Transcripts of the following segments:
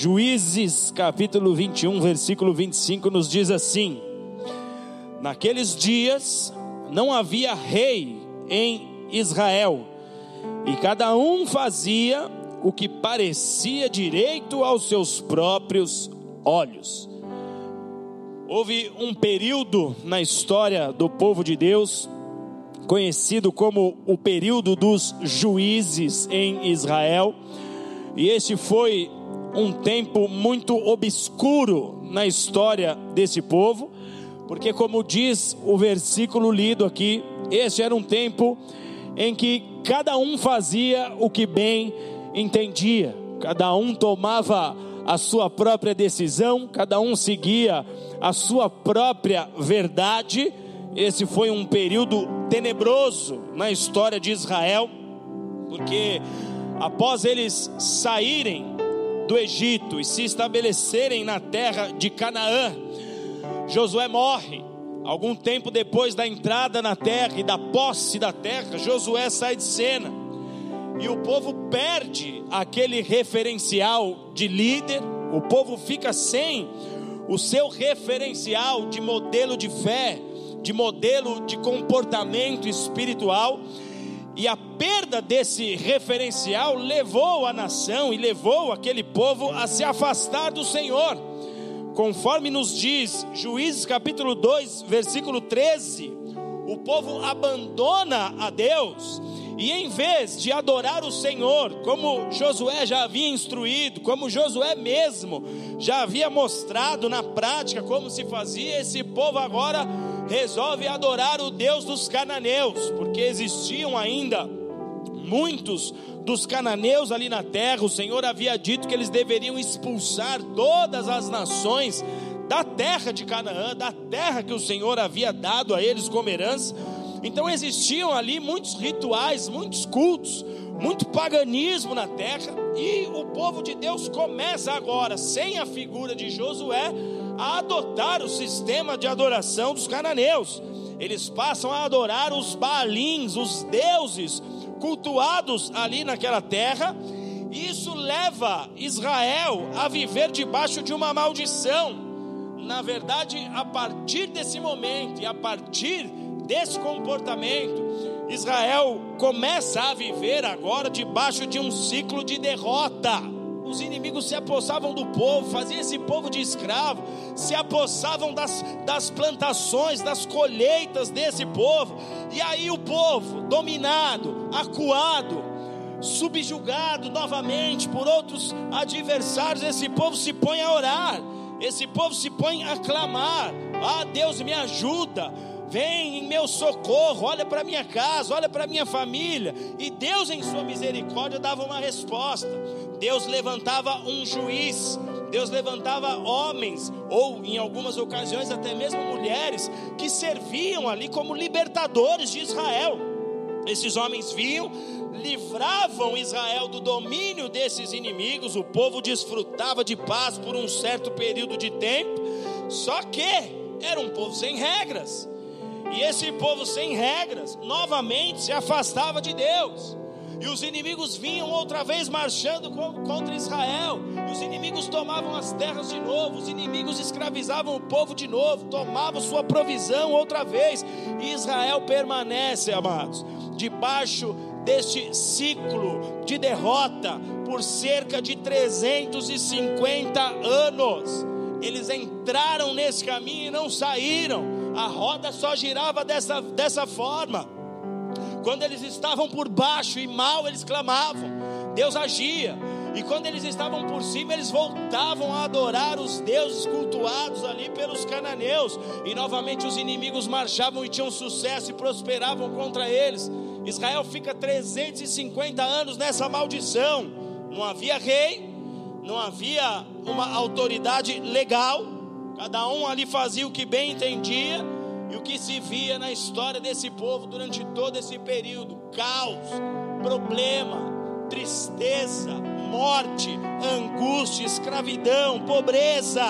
Juízes capítulo 21, versículo 25 nos diz assim: Naqueles dias não havia rei em Israel, e cada um fazia o que parecia direito aos seus próprios olhos. Houve um período na história do povo de Deus, conhecido como o período dos juízes em Israel, e este foi um tempo muito obscuro na história desse povo, porque, como diz o versículo lido aqui, este era um tempo em que cada um fazia o que bem entendia, cada um tomava a sua própria decisão, cada um seguia a sua própria verdade. Esse foi um período tenebroso na história de Israel, porque após eles saírem do Egito e se estabelecerem na terra de Canaã, Josué morre. Algum tempo depois da entrada na terra e da posse da terra, Josué sai de cena. E o povo perde aquele referencial de líder, o povo fica sem o seu referencial de modelo de fé, de modelo de comportamento espiritual. E a perda desse referencial levou a nação e levou aquele povo a se afastar do Senhor. Conforme nos diz Juízes capítulo 2, versículo 13, o povo abandona a Deus e em vez de adorar o Senhor, como Josué já havia instruído, como Josué mesmo já havia mostrado na prática como se fazia, esse povo agora resolve adorar o Deus dos cananeus, porque existiam ainda muitos dos cananeus ali na terra, o Senhor havia dito que eles deveriam expulsar todas as nações da terra de Canaã, da terra que o Senhor havia dado a eles como herança. Então existiam ali muitos rituais, muitos cultos, muito paganismo na terra, e o povo de Deus começa agora, sem a figura de Josué, a adotar o sistema de adoração dos cananeus. Eles passam a adorar os Baalins, os deuses cultuados ali naquela terra. Isso leva Israel a viver debaixo de uma maldição. Na verdade, a partir desse momento e a partir desse comportamento, Israel começa a viver agora debaixo de um ciclo de derrota. Os inimigos se apossavam do povo, faziam esse povo de escravo, se apossavam das, das plantações, das colheitas desse povo, e aí o povo, dominado, acuado, subjugado novamente por outros adversários, esse povo se põe a orar, esse povo se põe a clamar: Ah, Deus me ajuda, vem em meu socorro, olha para minha casa, olha para minha família. E Deus, em sua misericórdia, dava uma resposta. Deus levantava um juiz, Deus levantava homens, ou em algumas ocasiões até mesmo mulheres, que serviam ali como libertadores de Israel. Esses homens vinham, livravam Israel do domínio desses inimigos, o povo desfrutava de paz por um certo período de tempo, só que era um povo sem regras. E esse povo sem regras, novamente se afastava de Deus. E os inimigos vinham outra vez marchando contra Israel. E os inimigos tomavam as terras de novo. Os inimigos escravizavam o povo de novo. Tomavam sua provisão outra vez. E Israel permanece, amados, debaixo deste ciclo de derrota por cerca de 350 anos. Eles entraram nesse caminho e não saíram a roda só girava dessa, dessa forma. Quando eles estavam por baixo e mal, eles clamavam, Deus agia. E quando eles estavam por cima, eles voltavam a adorar os deuses cultuados ali pelos cananeus. E novamente os inimigos marchavam e tinham sucesso e prosperavam contra eles. Israel fica 350 anos nessa maldição. Não havia rei, não havia uma autoridade legal Cada um ali fazia o que bem entendia e o que se via na história desse povo durante todo esse período: caos, problema, tristeza, morte, angústia, escravidão, pobreza.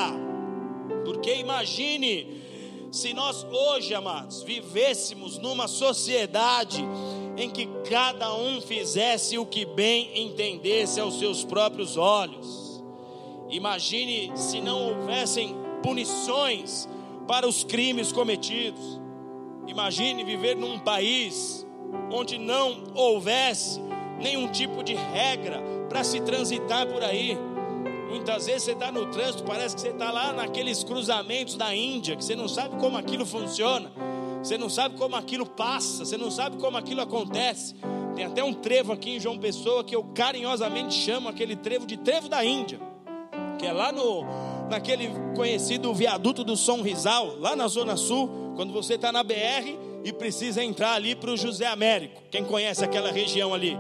Porque imagine se nós hoje, amados, vivêssemos numa sociedade em que cada um fizesse o que bem entendesse aos seus próprios olhos Imagine se não houvessem punições para os crimes cometidos. Imagine viver num país onde não houvesse nenhum tipo de regra para se transitar por aí. Muitas vezes você está no trânsito, parece que você está lá naqueles cruzamentos da Índia, que você não sabe como aquilo funciona, você não sabe como aquilo passa, você não sabe como aquilo acontece. Tem até um trevo aqui em João Pessoa que eu carinhosamente chamo aquele trevo de trevo da Índia, que é lá no naquele conhecido viaduto do São Rizal, lá na Zona Sul, quando você está na BR e precisa entrar ali para o José Américo. Quem conhece aquela região ali?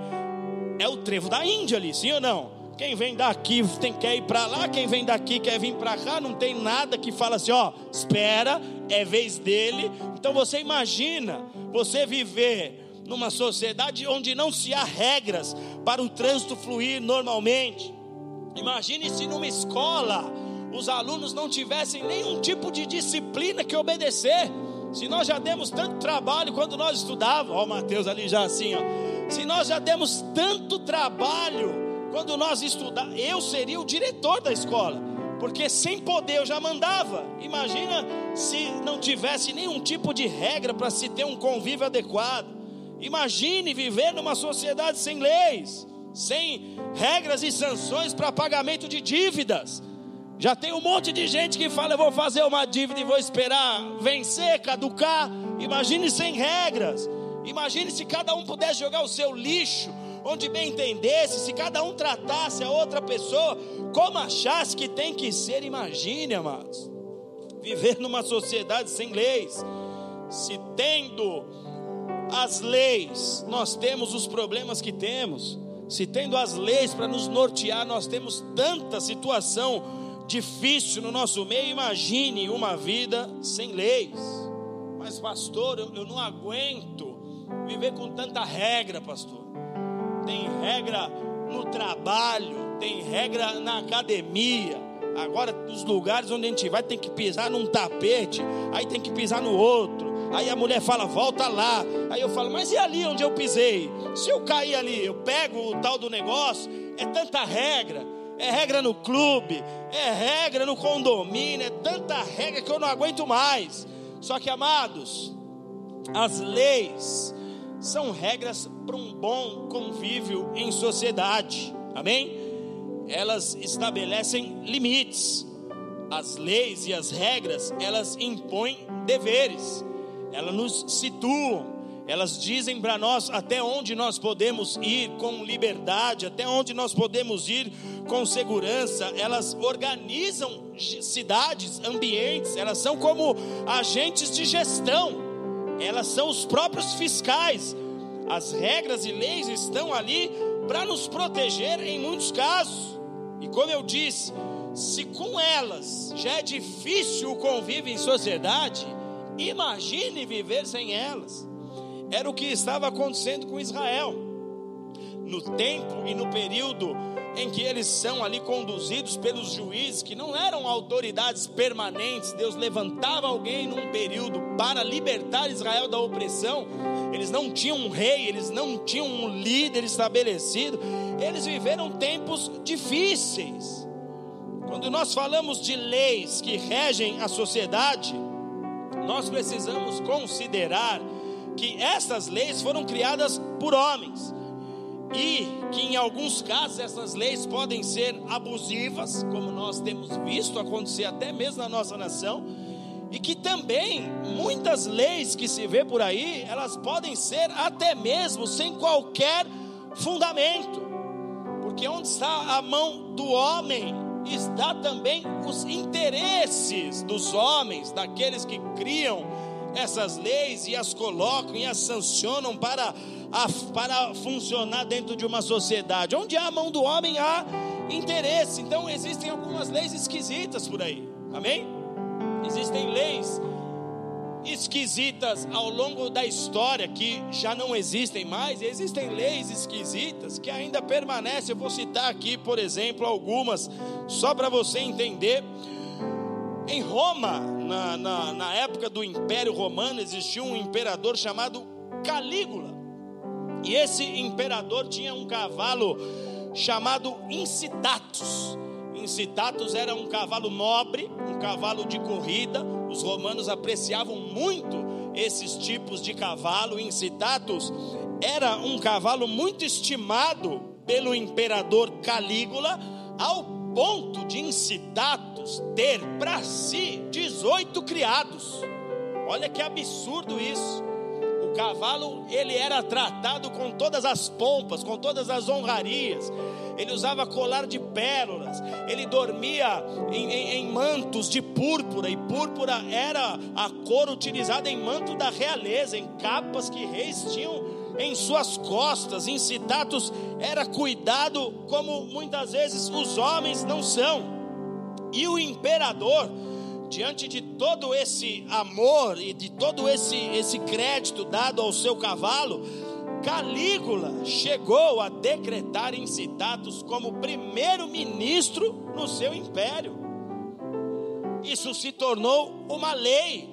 É o trevo da Índia ali, sim ou não? Quem vem daqui tem quer ir para lá, quem vem daqui quer vir para cá, não tem nada que fala assim, ó, espera, é vez dele. Então você imagina você viver numa sociedade onde não se há regras para o trânsito fluir normalmente. Imagine se numa escola os alunos não tivessem nenhum tipo de disciplina que obedecer. Se nós já demos tanto trabalho quando nós estudávamos, ó, Mateus ali já assim, ó. Se nós já demos tanto trabalho quando nós estudávamos, eu seria o diretor da escola, porque sem poder eu já mandava. Imagina se não tivesse nenhum tipo de regra para se ter um convívio adequado. Imagine viver numa sociedade sem leis, sem regras e sanções para pagamento de dívidas. Já tem um monte de gente que fala: eu vou fazer uma dívida e vou esperar vencer, caducar. Imagine sem regras. Imagine se cada um pudesse jogar o seu lixo onde bem entendesse, se cada um tratasse a outra pessoa como achasse que tem que ser. Imagine, amados, viver numa sociedade sem leis, se tendo as leis, nós temos os problemas que temos. Se tendo as leis para nos nortear, nós temos tanta situação difícil no nosso meio. Imagine uma vida sem leis. Mas, pastor, eu, eu não aguento viver com tanta regra, pastor. Tem regra no trabalho, tem regra na academia. Agora, os lugares onde a gente vai, tem que pisar num tapete, aí tem que pisar no outro Aí a mulher fala, volta lá. Aí eu falo, mas e ali onde eu pisei? Se eu cair ali, eu pego o tal do negócio. É tanta regra. É regra no clube, é regra no condomínio, é tanta regra que eu não aguento mais. Só que, amados, as leis são regras para um bom convívio em sociedade. Amém? Elas estabelecem limites. As leis e as regras, elas impõem deveres elas nos situam, elas dizem para nós até onde nós podemos ir com liberdade, até onde nós podemos ir com segurança. Elas organizam cidades, ambientes, elas são como agentes de gestão, elas são os próprios fiscais. As regras e leis estão ali para nos proteger em muitos casos. E como eu disse, se com elas já é difícil o convívio em sociedade, Imagine viver sem elas. Era o que estava acontecendo com Israel. No tempo e no período em que eles são ali conduzidos pelos juízes, que não eram autoridades permanentes, Deus levantava alguém num período para libertar Israel da opressão. Eles não tinham um rei, eles não tinham um líder estabelecido. Eles viveram tempos difíceis. Quando nós falamos de leis que regem a sociedade, nós precisamos considerar que essas leis foram criadas por homens e que em alguns casos essas leis podem ser abusivas, como nós temos visto acontecer até mesmo na nossa nação, e que também muitas leis que se vê por aí, elas podem ser até mesmo sem qualquer fundamento. Porque onde está a mão do homem, está também os interesses dos homens, daqueles que criam essas leis e as colocam e as sancionam para, a, para funcionar dentro de uma sociedade. Onde há a mão do homem, há interesse. Então existem algumas leis esquisitas por aí. Amém? Existem leis esquisitas ao longo da história que já não existem mais, existem leis esquisitas que ainda permanecem. Eu vou citar aqui, por exemplo, algumas, só para você entender. Em Roma, na, na, na, época do Império Romano, existia um imperador chamado Calígula. E esse imperador tinha um cavalo chamado Incitatus. Incitatus era um cavalo nobre, um cavalo de corrida. Os romanos apreciavam muito esses tipos de cavalo. Incitatus era um cavalo muito estimado pelo imperador Calígula, ao ponto de Incitatus ter para si 18 criados. Olha que absurdo isso. O cavalo, ele era tratado com todas as pompas, com todas as honrarias. Ele usava colar de pérolas. Ele dormia em, em, em mantos de púrpura. E púrpura era a cor utilizada em manto da realeza, em capas que reis tinham em suas costas. Incitatus era cuidado como muitas vezes os homens não são. E o imperador diante de todo esse amor e de todo esse, esse crédito dado ao seu cavalo, Calígula chegou a decretar Incitatus como primeiro-ministro no seu império. Isso se tornou uma lei.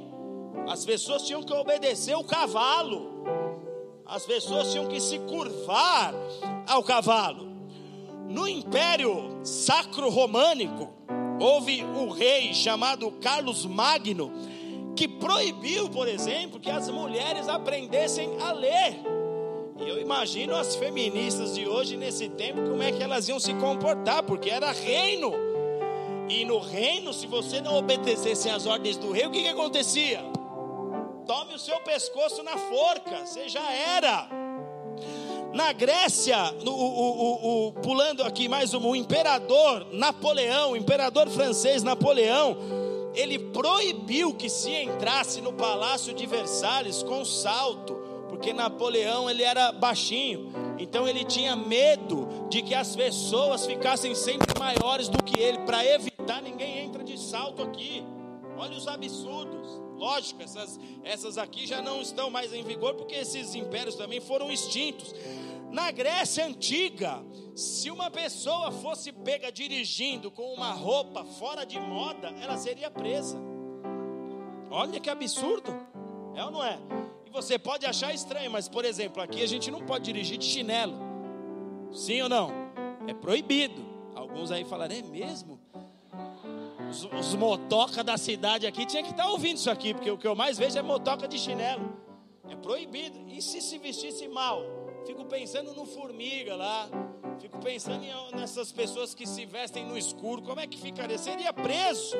As pessoas tinham que obedecer o cavalo. As pessoas tinham que se curvar ao cavalo. No Império Sacro Românico, Houve um rei chamado Carlos Magno que proibiu, por exemplo, que as mulheres aprendessem a ler. E eu imagino as feministas de hoje nesse tempo como é que elas iam se comportar, porque era reino. E no reino, se você não obedecesse às ordens do rei, o que, que acontecia? Tome o seu pescoço na forca, você já era. Na Grécia, o, o, o, pulando aqui mais um, o imperador Napoleão, o imperador francês Napoleão, ele proibiu que se entrasse no palácio de Versalhes com salto, porque Napoleão ele era baixinho, então ele tinha medo de que as pessoas ficassem sempre maiores do que ele, para evitar ninguém entra de salto aqui. Olha os absurdos. Lógico, essas, essas aqui já não estão mais em vigor, porque esses impérios também foram extintos. Na Grécia antiga, se uma pessoa fosse pega dirigindo com uma roupa fora de moda, ela seria presa. Olha que absurdo, é ou não é? E você pode achar estranho, mas por exemplo, aqui a gente não pode dirigir de chinelo. Sim ou não? É proibido. Alguns aí falaram, é mesmo? Os, os motoca da cidade aqui tinha que estar ouvindo isso aqui, porque o que eu mais vejo é motoca de chinelo. É proibido. E se se vestisse mal? Fico pensando no formiga lá. Fico pensando em, nessas pessoas que se vestem no escuro. Como é que ficaria? Seria preso.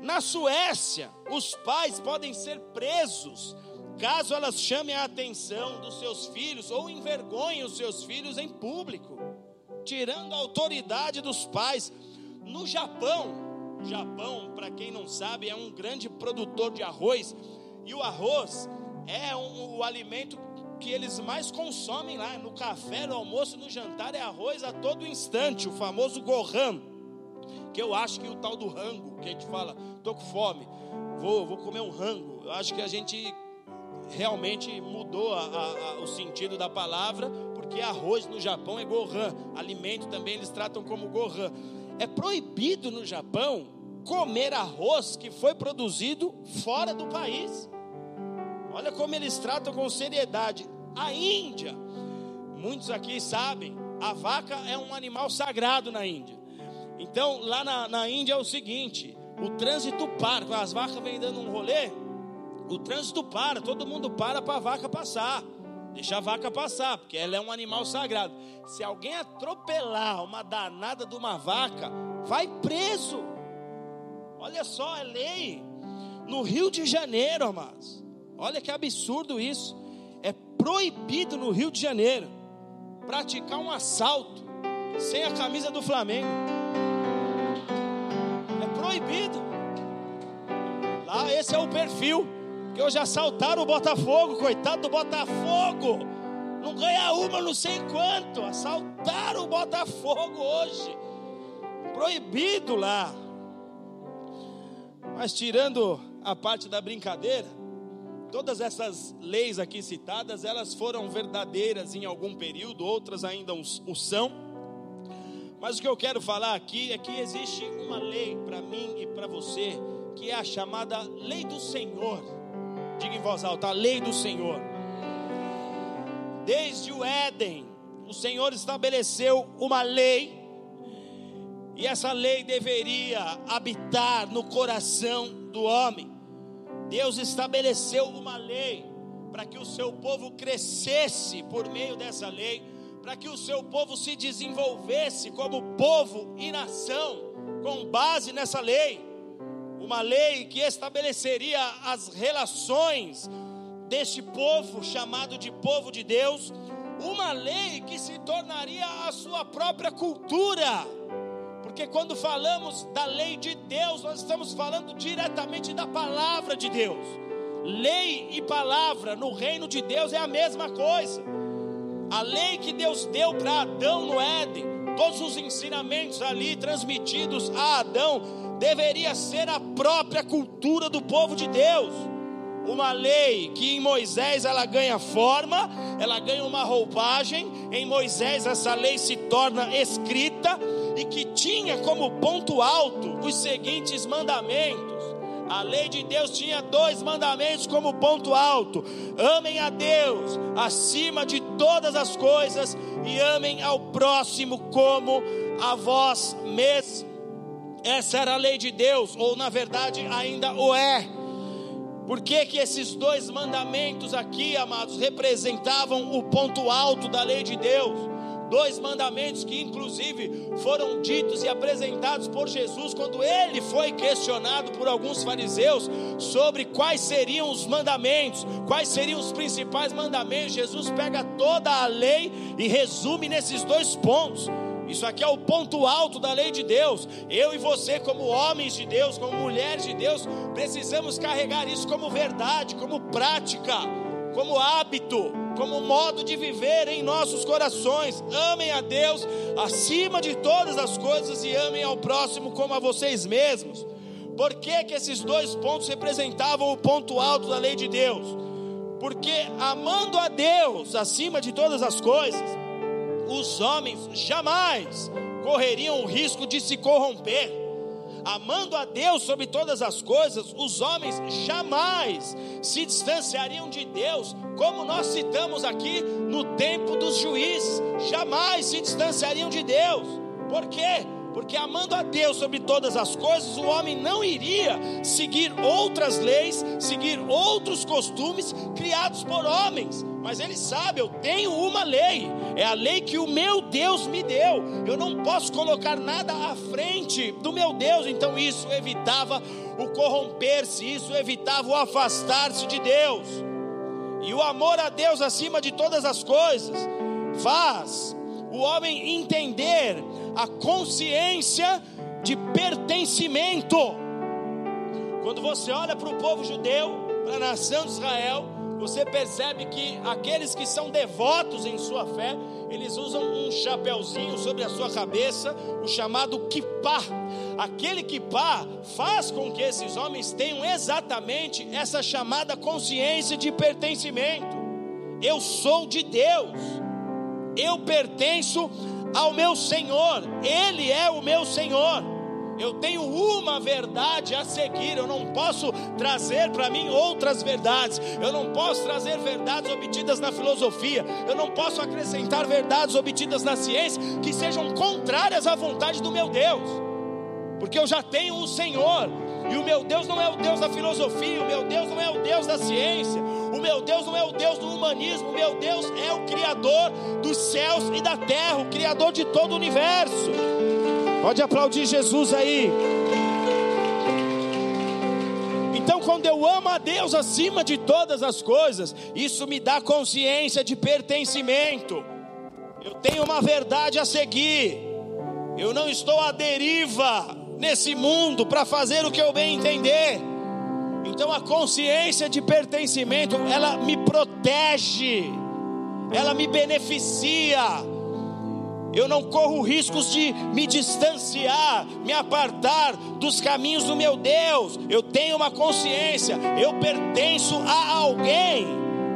Na Suécia, os pais podem ser presos caso elas chamem a atenção dos seus filhos ou envergonhem os seus filhos em público, tirando a autoridade dos pais. No Japão, Japão, para quem não sabe, é um grande produtor de arroz, e o arroz é um, o alimento que eles mais consomem lá, no café, no almoço, no jantar, é arroz a todo instante, o famoso gohan, que eu acho que o tal do rango, que a gente fala, tô com fome, vou, vou comer um rango, eu acho que a gente realmente mudou a, a, a, o sentido da palavra, porque arroz no Japão é gohan, alimento também eles tratam como gohan. É proibido no Japão comer arroz que foi produzido fora do país. Olha como eles tratam com seriedade. A Índia, muitos aqui sabem, a vaca é um animal sagrado na Índia. Então, lá na, na Índia é o seguinte: o trânsito para, as vacas vêm dando um rolê, o trânsito para, todo mundo para para a vaca passar. Deixa a vaca passar, porque ela é um animal sagrado. Se alguém atropelar uma danada de uma vaca, vai preso. Olha só, é lei. No Rio de Janeiro, amados. Olha que absurdo isso. É proibido no Rio de Janeiro praticar um assalto sem a camisa do Flamengo. É proibido. Lá esse é o perfil que hoje assaltaram o Botafogo, coitado do Botafogo. Não ganha uma, não sei quanto. Assaltaram o Botafogo hoje. Proibido lá. Mas tirando a parte da brincadeira, todas essas leis aqui citadas, elas foram verdadeiras em algum período, outras ainda o são. Mas o que eu quero falar aqui é que existe uma lei para mim e para você, que é a chamada lei do Senhor. Diga em voz alta: a lei do Senhor. Desde o Éden, o Senhor estabeleceu uma lei, E essa lei deveria habitar no coração do homem. Deus estabeleceu uma lei para que o seu povo crescesse por meio dessa lei, para que o seu povo se desenvolvesse como povo e nação, com base nessa lei. Uma lei que estabeleceria as relações deste povo chamado de povo de Deus, uma lei que se tornaria a sua própria cultura. Porque quando falamos da lei de Deus, nós estamos falando diretamente da palavra de Deus. Lei e palavra no reino de Deus é a mesma coisa. A lei que Deus deu para Adão no Éden, todos os ensinamentos ali transmitidos a Adão, deveria ser a própria cultura do povo de Deus. Uma lei que em Moisés ela ganha forma, ela ganha uma roupagem, em Moisés essa lei se torna escrita e que tinha como ponto alto os seguintes mandamentos a lei de Deus tinha dois mandamentos como ponto alto: amem a Deus acima de todas as coisas e amem ao próximo como a vós mesmos. Essa era a lei de Deus, ou na verdade ainda o é. Por que, que esses dois mandamentos aqui, amados, representavam o ponto alto da lei de Deus? dois mandamentos que inclusive foram ditos e apresentados por Jesus quando ele foi questionado por alguns fariseus sobre quais seriam os mandamentos, quais seriam os principais mandamentos. Jesus pega toda a lei e resume nesses dois pontos. Isso aqui é o ponto alto da lei de Deus. Eu e você, como homens de Deus, como mulheres de Deus, precisamos carregar isso como verdade, como prática, como hábito como modo de viver em nossos corações. Amem a Deus acima de todas as coisas e amem ao próximo como a vocês mesmos. Por que, que esses dois pontos representavam o ponto alto da lei de Deus? Porque amando a Deus acima de todas as coisas, os homens jamais correriam o risco de se corromper amando a Deus sobre todas as coisas, os homens jamais se distanciariam de Deus, como nós citamos aqui no tempo dos juízes, jamais se distanciariam de Deus. Por quê? Porque amando a Deus sobre todas as coisas, o homem não iria seguir outras leis, seguir outros costumes criados por homens. Mas ele sabe, eu tenho uma lei, é a lei que o meu Deus me deu. Eu não posso colocar nada à frente do meu Deus. Então isso evitava o corromper-se, isso evitava o afastar-se de Deus. E o amor a Deus acima de todas as coisas faz o homem entender a consciência de pertencimento. Quando você olha para o povo judeu, para a nação de Israel, você percebe que aqueles que são devotos em sua fé, eles usam um chapéuzinho sobre a sua cabeça, o chamado kippah. Aquele kippah faz com que esses homens tenham exatamente essa chamada consciência de pertencimento. Eu sou de Deus, eu pertenço ao meu Senhor, Ele é o meu Senhor. Eu tenho uma verdade a seguir, eu não posso trazer para mim outras verdades, eu não posso trazer verdades obtidas na filosofia, eu não posso acrescentar verdades obtidas na ciência que sejam contrárias à vontade do meu Deus, porque eu já tenho o Senhor, e o meu Deus não é o Deus da filosofia, o meu Deus não é o Deus da ciência, o meu Deus não é o Deus do humanismo, o meu Deus é o Criador dos céus e da terra, o Criador de todo o universo. Pode aplaudir Jesus aí. Então, quando eu amo a Deus acima de todas as coisas, isso me dá consciência de pertencimento. Eu tenho uma verdade a seguir. Eu não estou à deriva nesse mundo para fazer o que eu bem entender. Então a consciência de pertencimento, ela me protege, ela me beneficia. Eu não corro riscos de me distanciar, me apartar dos caminhos do meu Deus. Eu tenho uma consciência, eu pertenço a alguém.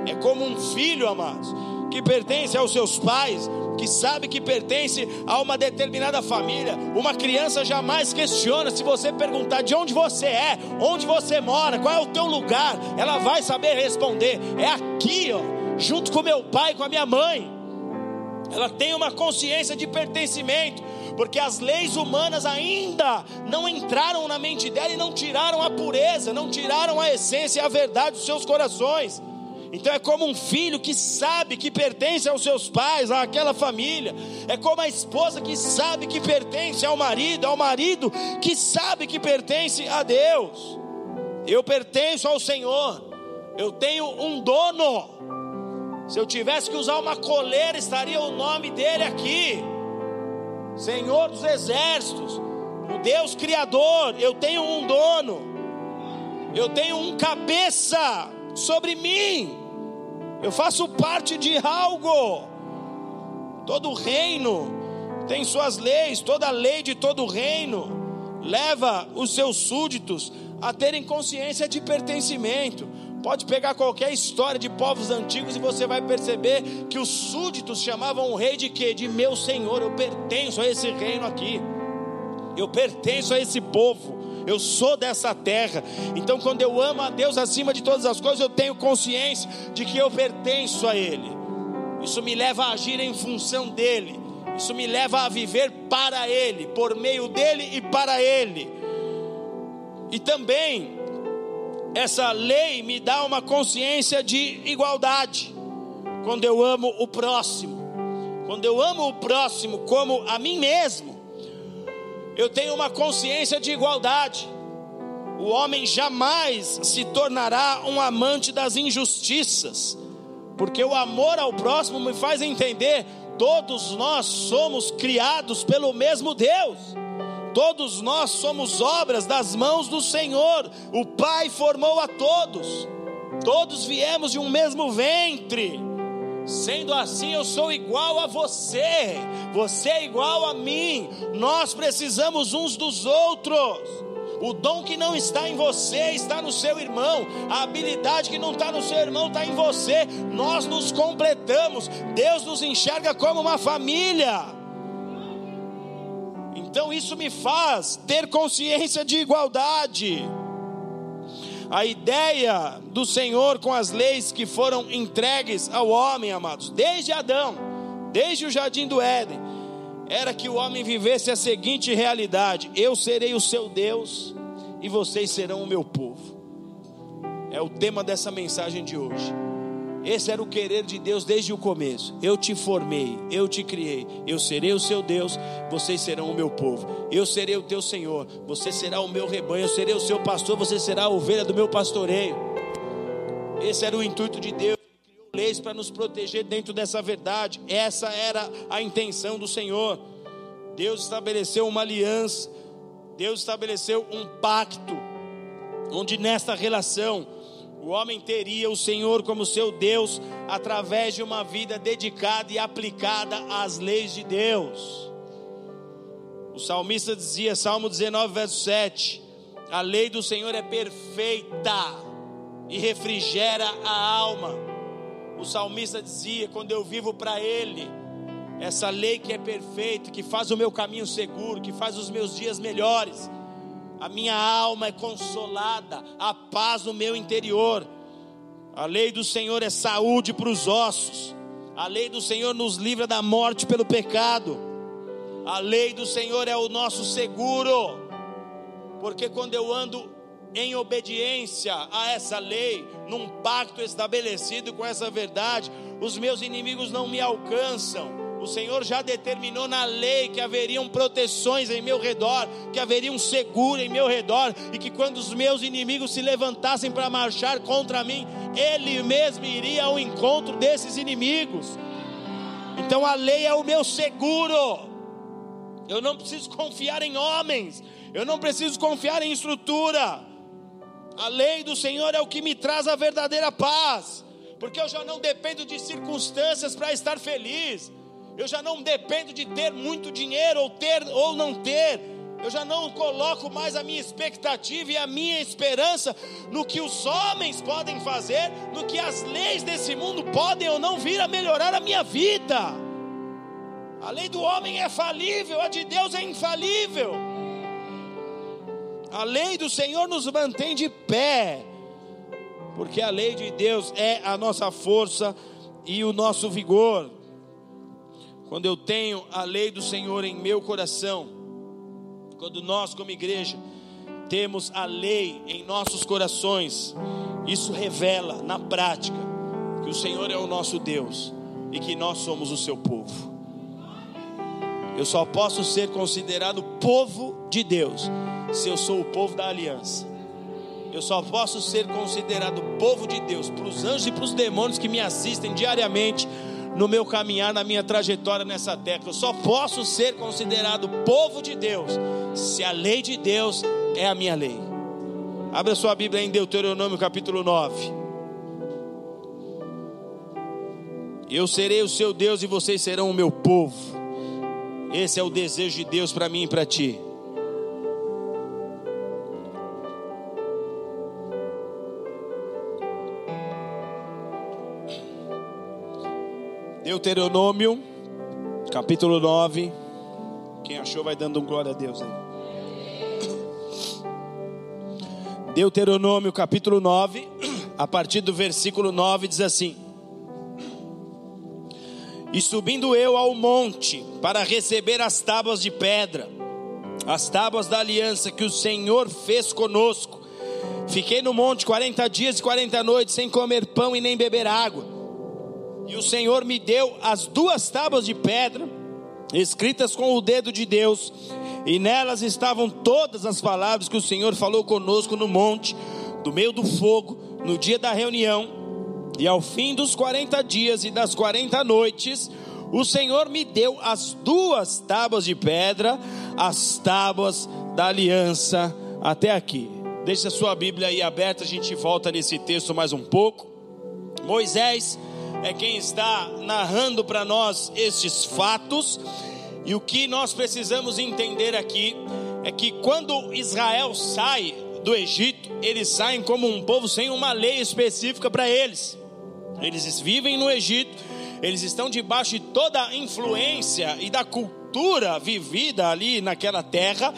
É como um filho, amados, que pertence aos seus pais, que sabe que pertence a uma determinada família. Uma criança jamais questiona se você perguntar de onde você é, onde você mora, qual é o teu lugar, ela vai saber responder. É aqui, ó, junto com meu pai, com a minha mãe. Ela tem uma consciência de pertencimento, porque as leis humanas ainda não entraram na mente dela e não tiraram a pureza, não tiraram a essência e a verdade dos seus corações. Então é como um filho que sabe que pertence aos seus pais, àquela família. É como a esposa que sabe que pertence ao marido, ao marido que sabe que pertence a Deus. Eu pertenço ao Senhor. Eu tenho um dono. Se eu tivesse que usar uma coleira, estaria o nome dele aqui. Senhor dos exércitos, o Deus criador, eu tenho um dono. Eu tenho um cabeça sobre mim. Eu faço parte de algo. Todo reino tem suas leis, toda lei de todo reino leva os seus súditos a terem consciência de pertencimento. Pode pegar qualquer história de povos antigos e você vai perceber que os súditos chamavam o rei de quê? De meu senhor, eu pertenço a esse reino aqui. Eu pertenço a esse povo eu sou dessa terra. Então, quando eu amo a Deus acima de todas as coisas, eu tenho consciência de que eu pertenço a Ele. Isso me leva a agir em função dEle. Isso me leva a viver para Ele, por meio dEle e para Ele. E também, essa lei me dá uma consciência de igualdade. Quando eu amo o próximo, quando eu amo o próximo como a mim mesmo, eu tenho uma consciência de igualdade. O homem jamais se tornará um amante das injustiças, porque o amor ao próximo me faz entender: todos nós somos criados pelo mesmo Deus, todos nós somos obras das mãos do Senhor, o Pai formou a todos, todos viemos de um mesmo ventre. Sendo assim, eu sou igual a você, você é igual a mim, nós precisamos uns dos outros. O dom que não está em você está no seu irmão, a habilidade que não está no seu irmão está em você. Nós nos completamos, Deus nos enxerga como uma família. Então isso me faz ter consciência de igualdade. A ideia do Senhor com as leis que foram entregues ao homem, amados, desde Adão, desde o jardim do Éden, era que o homem vivesse a seguinte realidade: eu serei o seu Deus e vocês serão o meu povo. É o tema dessa mensagem de hoje. Esse era o querer de Deus desde o começo. Eu te formei, eu te criei. Eu serei o seu Deus, vocês serão o meu povo. Eu serei o teu Senhor, você será o meu rebanho. Eu serei o seu pastor, você será a ovelha do meu pastoreio. Esse era o intuito de Deus. Leis para nos proteger dentro dessa verdade. Essa era a intenção do Senhor. Deus estabeleceu uma aliança. Deus estabeleceu um pacto. Onde nesta relação o homem teria o Senhor como seu Deus através de uma vida dedicada e aplicada às leis de Deus. O salmista dizia, Salmo 19, verso 7: A lei do Senhor é perfeita e refrigera a alma. O salmista dizia: Quando eu vivo para Ele, essa lei que é perfeita, que faz o meu caminho seguro, que faz os meus dias melhores a minha alma é consolada, a paz no meu interior. A lei do Senhor é saúde para os ossos. A lei do Senhor nos livra da morte pelo pecado. A lei do Senhor é o nosso seguro. Porque quando eu ando em obediência a essa lei, num pacto estabelecido com essa verdade, os meus inimigos não me alcançam o Senhor já determinou na lei que haveriam proteções em meu redor, que haveria um seguro em meu redor, e que quando os meus inimigos se levantassem para marchar contra mim, Ele mesmo iria ao encontro desses inimigos. Então a lei é o meu seguro. Eu não preciso confiar em homens, eu não preciso confiar em estrutura. A lei do Senhor é o que me traz a verdadeira paz, porque eu já não dependo de circunstâncias para estar feliz. Eu já não dependo de ter muito dinheiro ou ter ou não ter. Eu já não coloco mais a minha expectativa e a minha esperança no que os homens podem fazer, no que as leis desse mundo podem ou não vir a melhorar a minha vida. A lei do homem é falível, a de Deus é infalível. A lei do Senhor nos mantém de pé, porque a lei de Deus é a nossa força e o nosso vigor. Quando eu tenho a lei do Senhor em meu coração, quando nós, como igreja, temos a lei em nossos corações, isso revela na prática que o Senhor é o nosso Deus e que nós somos o seu povo. Eu só posso ser considerado povo de Deus se eu sou o povo da aliança. Eu só posso ser considerado povo de Deus para os anjos e para os demônios que me assistem diariamente no meu caminhar, na minha trajetória nessa terra. Eu só posso ser considerado povo de Deus se a lei de Deus é a minha lei. Abra sua Bíblia em Deuteronômio capítulo 9. Eu serei o seu Deus e vocês serão o meu povo. Esse é o desejo de Deus para mim e para ti. Deuteronômio, capítulo 9. Quem achou vai dando um glória a Deus aí. Deuteronômio, capítulo 9, a partir do versículo 9, diz assim: E subindo eu ao monte para receber as tábuas de pedra, as tábuas da aliança que o Senhor fez conosco, fiquei no monte 40 dias e 40 noites sem comer pão e nem beber água. E o Senhor me deu as duas tábuas de pedra, escritas com o dedo de Deus, e nelas estavam todas as palavras que o Senhor falou conosco no monte, do meio do fogo, no dia da reunião. E ao fim dos 40 dias e das 40 noites, o Senhor me deu as duas tábuas de pedra, as tábuas da aliança, até aqui. Deixe a sua Bíblia aí aberta, a gente volta nesse texto mais um pouco. Moisés é quem está narrando para nós estes fatos, e o que nós precisamos entender aqui é que quando Israel sai do Egito, eles saem como um povo sem uma lei específica para eles. Eles vivem no Egito, eles estão debaixo de toda a influência e da cultura vivida ali naquela terra,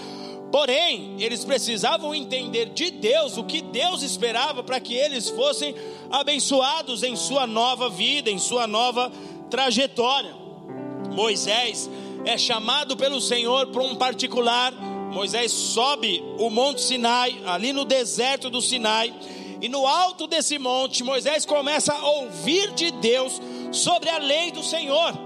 Porém, eles precisavam entender de Deus o que Deus esperava para que eles fossem abençoados em sua nova vida, em sua nova trajetória. Moisés é chamado pelo Senhor para um particular. Moisés sobe o Monte Sinai, ali no deserto do Sinai, e no alto desse monte, Moisés começa a ouvir de Deus sobre a lei do Senhor.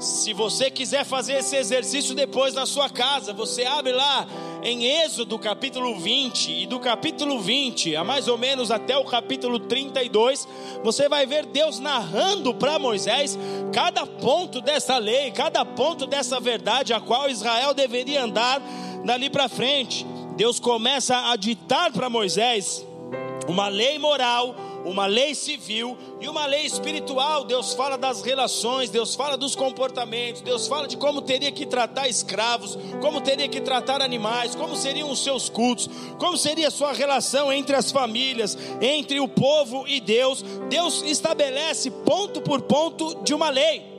Se você quiser fazer esse exercício depois na sua casa, você abre lá em Êxodo capítulo 20 e do capítulo 20 a mais ou menos até o capítulo 32, você vai ver Deus narrando para Moisés cada ponto dessa lei, cada ponto dessa verdade a qual Israel deveria andar dali para frente. Deus começa a ditar para Moisés uma lei moral, uma lei civil e uma lei espiritual. Deus fala das relações, Deus fala dos comportamentos, Deus fala de como teria que tratar escravos, como teria que tratar animais, como seriam os seus cultos, como seria a sua relação entre as famílias, entre o povo e Deus. Deus estabelece ponto por ponto de uma lei.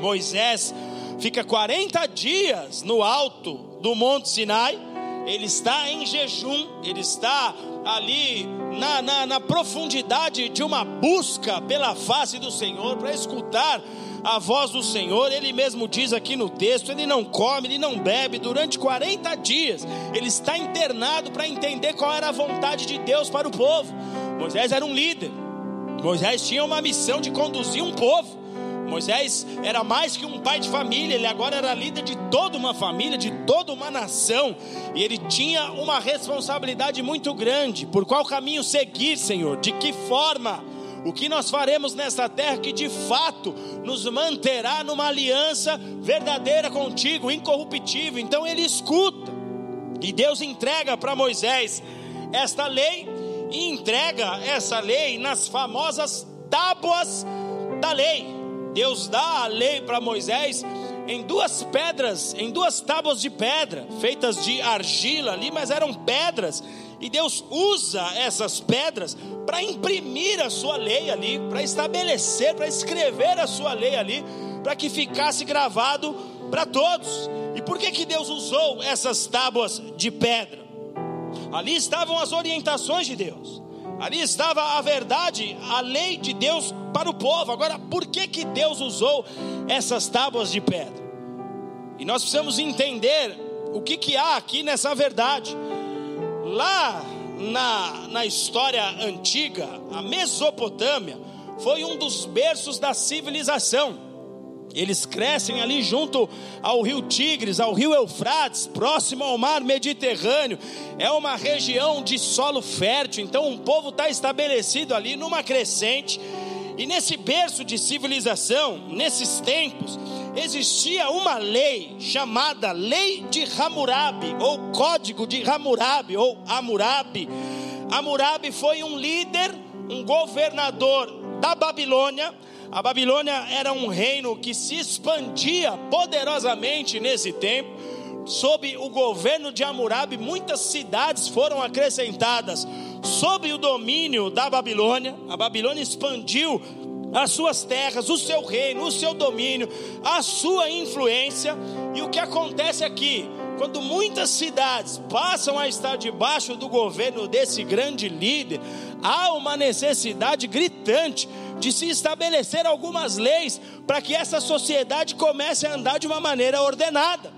Moisés fica 40 dias no alto do Monte Sinai, ele está em jejum, ele está ali na, na, na profundidade de uma busca pela face do Senhor, para escutar a voz do Senhor, ele mesmo diz aqui no texto: ele não come, ele não bebe durante 40 dias, ele está internado para entender qual era a vontade de Deus para o povo. Moisés era um líder, Moisés tinha uma missão de conduzir um povo. Moisés era mais que um pai de família, ele agora era líder de toda uma família, de toda uma nação, e ele tinha uma responsabilidade muito grande. Por qual caminho seguir, Senhor? De que forma? O que nós faremos nesta terra que de fato nos manterá numa aliança verdadeira contigo, incorruptível? Então ele escuta, e Deus entrega para Moisés esta lei, e entrega essa lei nas famosas tábuas da lei. Deus dá a lei para Moisés em duas pedras, em duas tábuas de pedra, feitas de argila ali, mas eram pedras. E Deus usa essas pedras para imprimir a sua lei ali, para estabelecer, para escrever a sua lei ali, para que ficasse gravado para todos. E por que que Deus usou essas tábuas de pedra? Ali estavam as orientações de Deus. Ali estava a verdade, a lei de Deus para o povo. Agora, por que que Deus usou essas tábuas de pedra? E nós precisamos entender o que que há aqui nessa verdade. Lá na, na história antiga, a Mesopotâmia foi um dos berços da civilização. Eles crescem ali junto ao rio Tigres, ao rio Eufrates, próximo ao mar Mediterrâneo. É uma região de solo fértil, então o povo está estabelecido ali numa crescente. E nesse berço de civilização, nesses tempos, existia uma lei chamada Lei de Hammurabi, ou Código de Hammurabi, ou Hammurabi. Hammurabi foi um líder, um governador da Babilônia a Babilônia era um reino que se expandia poderosamente nesse tempo. Sob o governo de Hammurabi, muitas cidades foram acrescentadas sob o domínio da Babilônia. A Babilônia expandiu as suas terras, o seu reino, o seu domínio, a sua influência. E o que acontece aqui? Quando muitas cidades passam a estar debaixo do governo desse grande líder, há uma necessidade gritante de se estabelecer algumas leis para que essa sociedade comece a andar de uma maneira ordenada.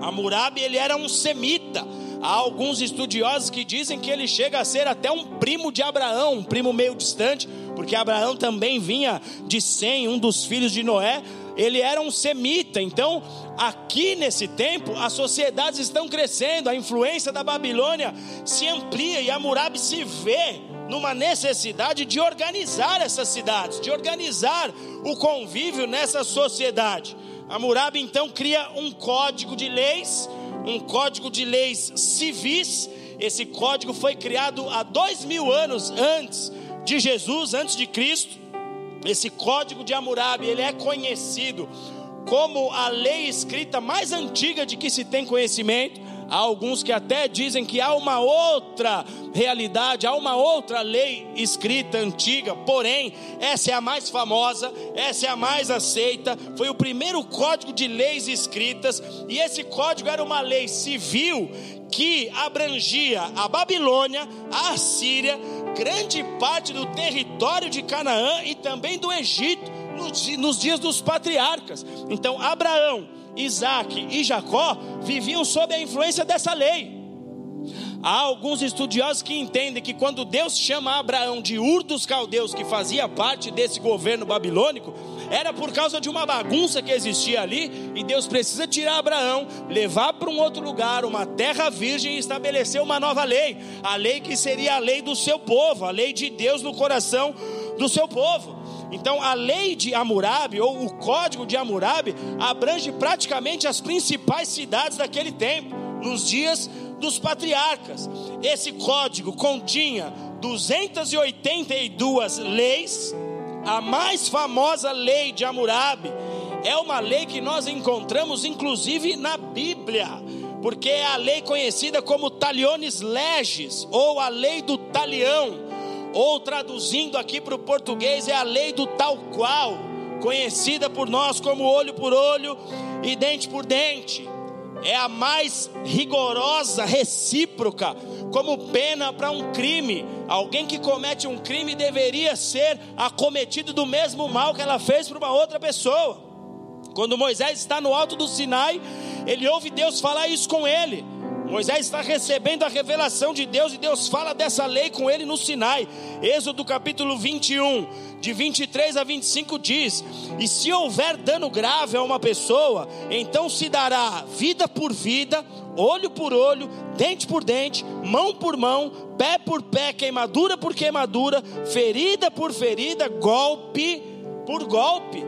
Hammurabi ele era um semita. Há alguns estudiosos que dizem que ele chega a ser até um primo de Abraão, um primo meio distante, porque Abraão também vinha de Sem, um dos filhos de Noé. Ele era um semita. Então, aqui nesse tempo, as sociedades estão crescendo, a influência da Babilônia se amplia e Hammurabi se vê numa necessidade de organizar essas cidades, de organizar o convívio nessa sociedade. Hammurabi então cria um código de leis, um código de leis civis. Esse código foi criado há dois mil anos antes de Jesus, antes de Cristo. Esse código de Hammurabi ele é conhecido como a lei escrita mais antiga de que se tem conhecimento. Há alguns que até dizem que há uma outra realidade, há uma outra lei escrita antiga, porém, essa é a mais famosa, essa é a mais aceita. Foi o primeiro código de leis escritas, e esse código era uma lei civil que abrangia a Babilônia, a Assíria, grande parte do território de Canaã e também do Egito, nos dias dos patriarcas. Então, Abraão Isaac e Jacó viviam sob a influência dessa lei. Há alguns estudiosos que entendem que quando Deus chama Abraão de Ur dos Caldeus, que fazia parte desse governo babilônico, era por causa de uma bagunça que existia ali, e Deus precisa tirar Abraão, levar para um outro lugar, uma terra virgem, e estabelecer uma nova lei, a lei que seria a lei do seu povo, a lei de Deus no coração do seu povo. Então, a lei de Hammurabi, ou o código de Hammurabi, abrange praticamente as principais cidades daquele tempo, nos dias dos patriarcas. Esse código continha 282 leis. A mais famosa lei de Hammurabi é uma lei que nós encontramos inclusive na Bíblia, porque é a lei conhecida como Taliones Leges, ou a lei do talião ou traduzindo aqui para o português, é a lei do tal qual, conhecida por nós como olho por olho e dente por dente. É a mais rigorosa, recíproca, como pena para um crime. Alguém que comete um crime deveria ser acometido do mesmo mal que ela fez para uma outra pessoa. Quando Moisés está no alto do Sinai, ele ouve Deus falar isso com ele. Moisés está recebendo a revelação de Deus e Deus fala dessa lei com ele no Sinai. Êxodo capítulo 21, de 23 a 25 diz: E se houver dano grave a uma pessoa, então se dará vida por vida, olho por olho, dente por dente, mão por mão, pé por pé, queimadura por queimadura, ferida por ferida, golpe por golpe.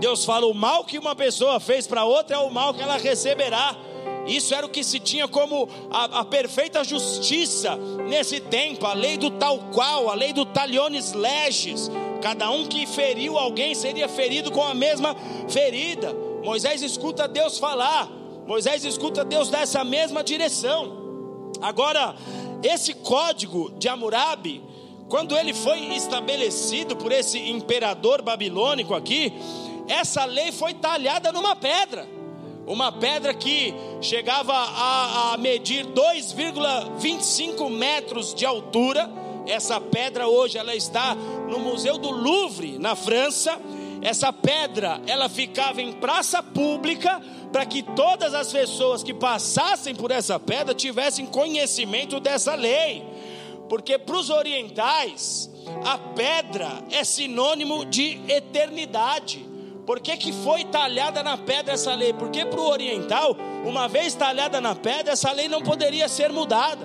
Deus fala: o mal que uma pessoa fez para outra é o mal que ela receberá. Isso era o que se tinha como a, a, perfeita justiça nesse tempo, a lei do tal qual, a lei do taliones leges. Cada um que feriu alguém seria ferido com a mesma ferida. Moisés escuta Deus falar, Moisés escuta Deus dar essa mesma direção. Agora, esse código de Hammurabi, quando ele foi estabelecido por esse imperador babilônico aqui, essa lei foi talhada numa pedra uma pedra que chegava a, a medir 2,25 metros de altura. Essa pedra hoje ela está no Museu do Louvre, na França. Essa pedra, ela ficava em praça pública para que todas as pessoas que passassem por essa pedra tivessem conhecimento dessa lei. Porque para os orientais, a pedra é sinônimo de eternidade. Por que, que foi talhada na pedra essa lei? Porque para o oriental, uma vez talhada na pedra, essa lei não poderia ser mudada,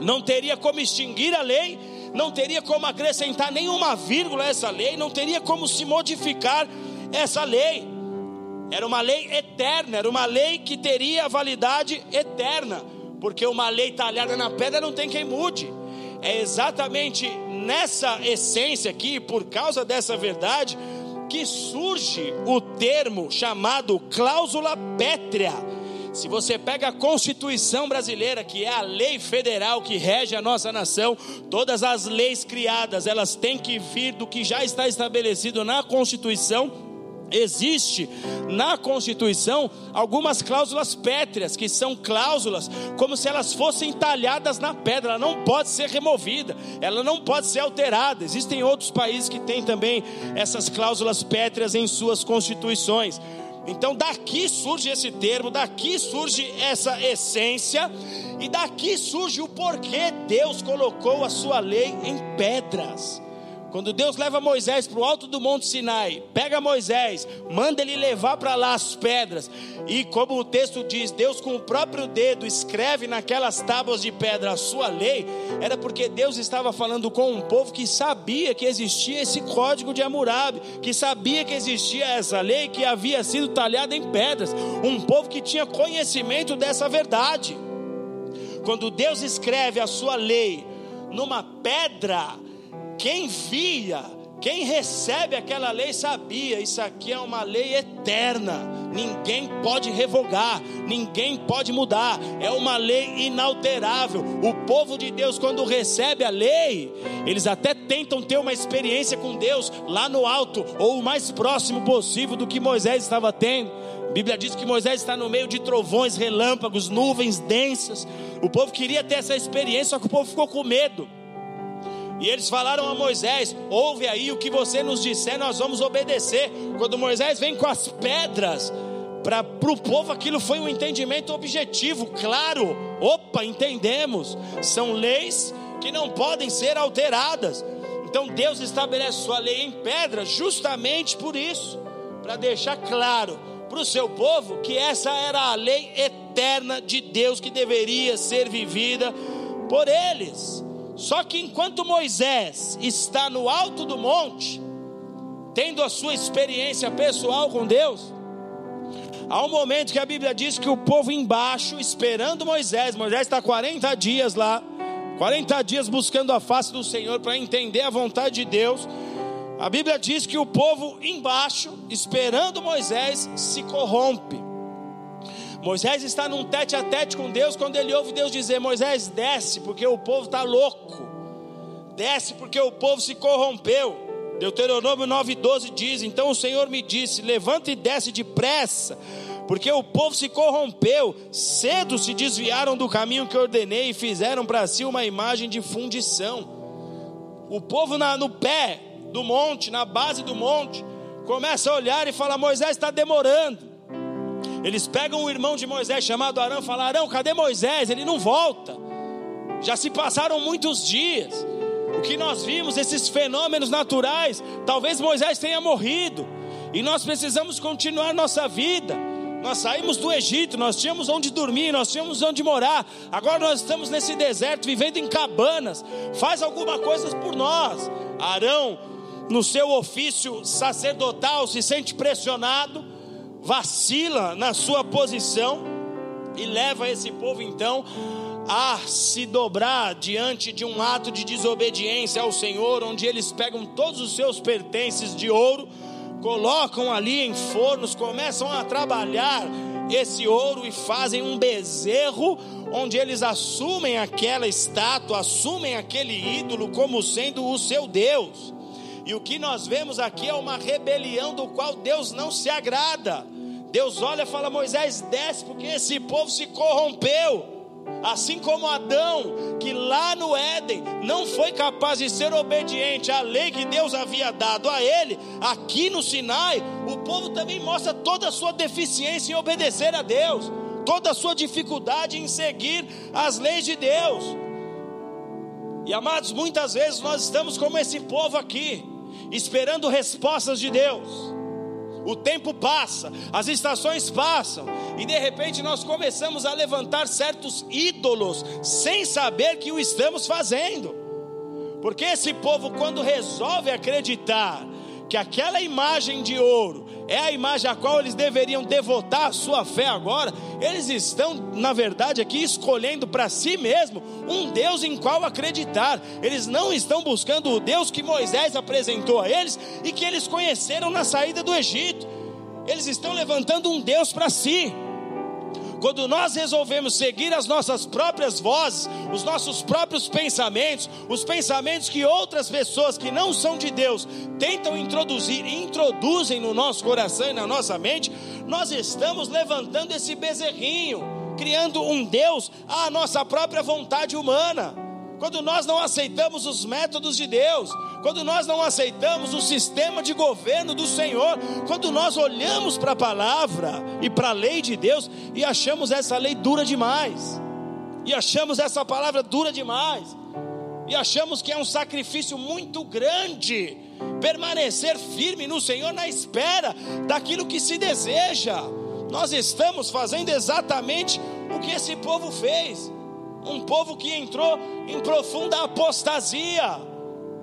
não teria como extinguir a lei, não teria como acrescentar nenhuma vírgula a essa lei, não teria como se modificar essa lei. Era uma lei eterna, era uma lei que teria validade eterna, porque uma lei talhada na pedra não tem quem mude. É exatamente nessa essência aqui, por causa dessa verdade, que surge o termo chamado cláusula pétrea. Se você pega a Constituição brasileira, que é a lei federal que rege a nossa nação, todas as leis criadas, elas têm que vir do que já está estabelecido na Constituição existe na Constituição algumas cláusulas pétreas, que são cláusulas como se elas fossem talhadas na pedra, ela não pode ser removida, ela não pode ser alterada. Existem outros países que têm também essas cláusulas pétreas em suas constituições. Então daqui surge esse termo, daqui surge essa essência, e daqui surge o porquê Deus colocou a sua lei em pedras. Quando Deus leva Moisés para o alto do Monte Sinai, pega Moisés, manda ele levar para lá as pedras, e como o texto diz, Deus com o próprio dedo escreve naquelas tábuas de pedra a sua lei, era porque Deus estava falando com um povo que sabia que existia esse código de Hammurabi, que sabia que existia essa lei que havia sido talhada em pedras, um povo que tinha conhecimento dessa verdade. Quando Deus escreve a sua lei numa pedra, quem via, quem recebe aquela lei sabia, isso aqui é uma lei eterna, ninguém pode revogar, ninguém pode mudar, é uma lei inalterável. O povo de Deus, quando recebe a lei, eles até tentam ter uma experiência com Deus lá no alto, ou o mais próximo possível do que Moisés estava tendo. A Bíblia diz que Moisés está no meio de trovões, relâmpagos, nuvens densas. O povo queria ter essa experiência, só que o povo ficou com medo. E eles falaram a Moisés: Ouve aí o que você nos disser, nós vamos obedecer. Quando Moisés vem com as pedras, para o povo aquilo foi um entendimento objetivo, claro. Opa, entendemos. São leis que não podem ser alteradas. Então Deus estabelece sua lei em pedra justamente por isso, para deixar claro para o seu povo que essa era a lei eterna de Deus que deveria ser vivida por eles. Só que enquanto Moisés está no alto do monte, tendo a sua experiência pessoal com Deus, há um momento que a Bíblia diz que o povo embaixo, esperando Moisés, Moisés está 40 dias lá, 40 dias buscando a face do Senhor para entender a vontade de Deus. A Bíblia diz que o povo embaixo, esperando Moisés, se corrompe. Moisés está num tete a tete com Deus quando ele ouve Deus dizer: Moisés, desce, porque o povo está louco. Desce, porque o povo se corrompeu. Deuteronômio 9,12 diz: Então o Senhor me disse: Levanta e desce depressa, porque o povo se corrompeu. Cedo se desviaram do caminho que ordenei e fizeram para si uma imagem de fundição. O povo na, no pé do monte, na base do monte, começa a olhar e fala: Moisés está demorando. Eles pegam o irmão de Moisés chamado Arão e falam: Arão, cadê Moisés? Ele não volta. Já se passaram muitos dias. O que nós vimos, esses fenômenos naturais, talvez Moisés tenha morrido. E nós precisamos continuar nossa vida. Nós saímos do Egito, nós tínhamos onde dormir, nós tínhamos onde morar. Agora nós estamos nesse deserto, vivendo em cabanas. Faz alguma coisa por nós. Arão, no seu ofício sacerdotal, se sente pressionado vacila na sua posição e leva esse povo então a se dobrar diante de um ato de desobediência ao Senhor, onde eles pegam todos os seus pertences de ouro, colocam ali em fornos, começam a trabalhar esse ouro e fazem um bezerro, onde eles assumem aquela estátua, assumem aquele ídolo como sendo o seu Deus. E o que nós vemos aqui é uma rebelião do qual Deus não se agrada. Deus olha e fala: Moisés, desce, porque esse povo se corrompeu. Assim como Adão, que lá no Éden não foi capaz de ser obediente à lei que Deus havia dado a ele, aqui no Sinai, o povo também mostra toda a sua deficiência em obedecer a Deus, toda a sua dificuldade em seguir as leis de Deus. E amados, muitas vezes nós estamos como esse povo aqui, esperando respostas de Deus o tempo passa, as estações passam, e de repente nós começamos a levantar certos ídolos, sem saber que o estamos fazendo. Porque esse povo, quando resolve acreditar que aquela imagem de ouro é a imagem a qual eles deveriam devotar a sua fé agora, eles estão, na verdade, aqui escolhendo para si mesmo um Deus em qual acreditar. Eles não estão buscando o Deus que Moisés apresentou a eles e que eles conheceram na saída do Egito. Eles estão levantando um Deus para si. Quando nós resolvemos seguir as nossas próprias vozes, os nossos próprios pensamentos, os pensamentos que outras pessoas que não são de Deus tentam introduzir, introduzem no nosso coração e na nossa mente, nós estamos levantando esse bezerrinho, criando um Deus à nossa própria vontade humana. Quando nós não aceitamos os métodos de Deus, quando nós não aceitamos o sistema de governo do Senhor, quando nós olhamos para a palavra e para a lei de Deus e achamos essa lei dura demais, e achamos essa palavra dura demais, e achamos que é um sacrifício muito grande permanecer firme no Senhor na espera daquilo que se deseja. Nós estamos fazendo exatamente o que esse povo fez. Um povo que entrou em profunda apostasia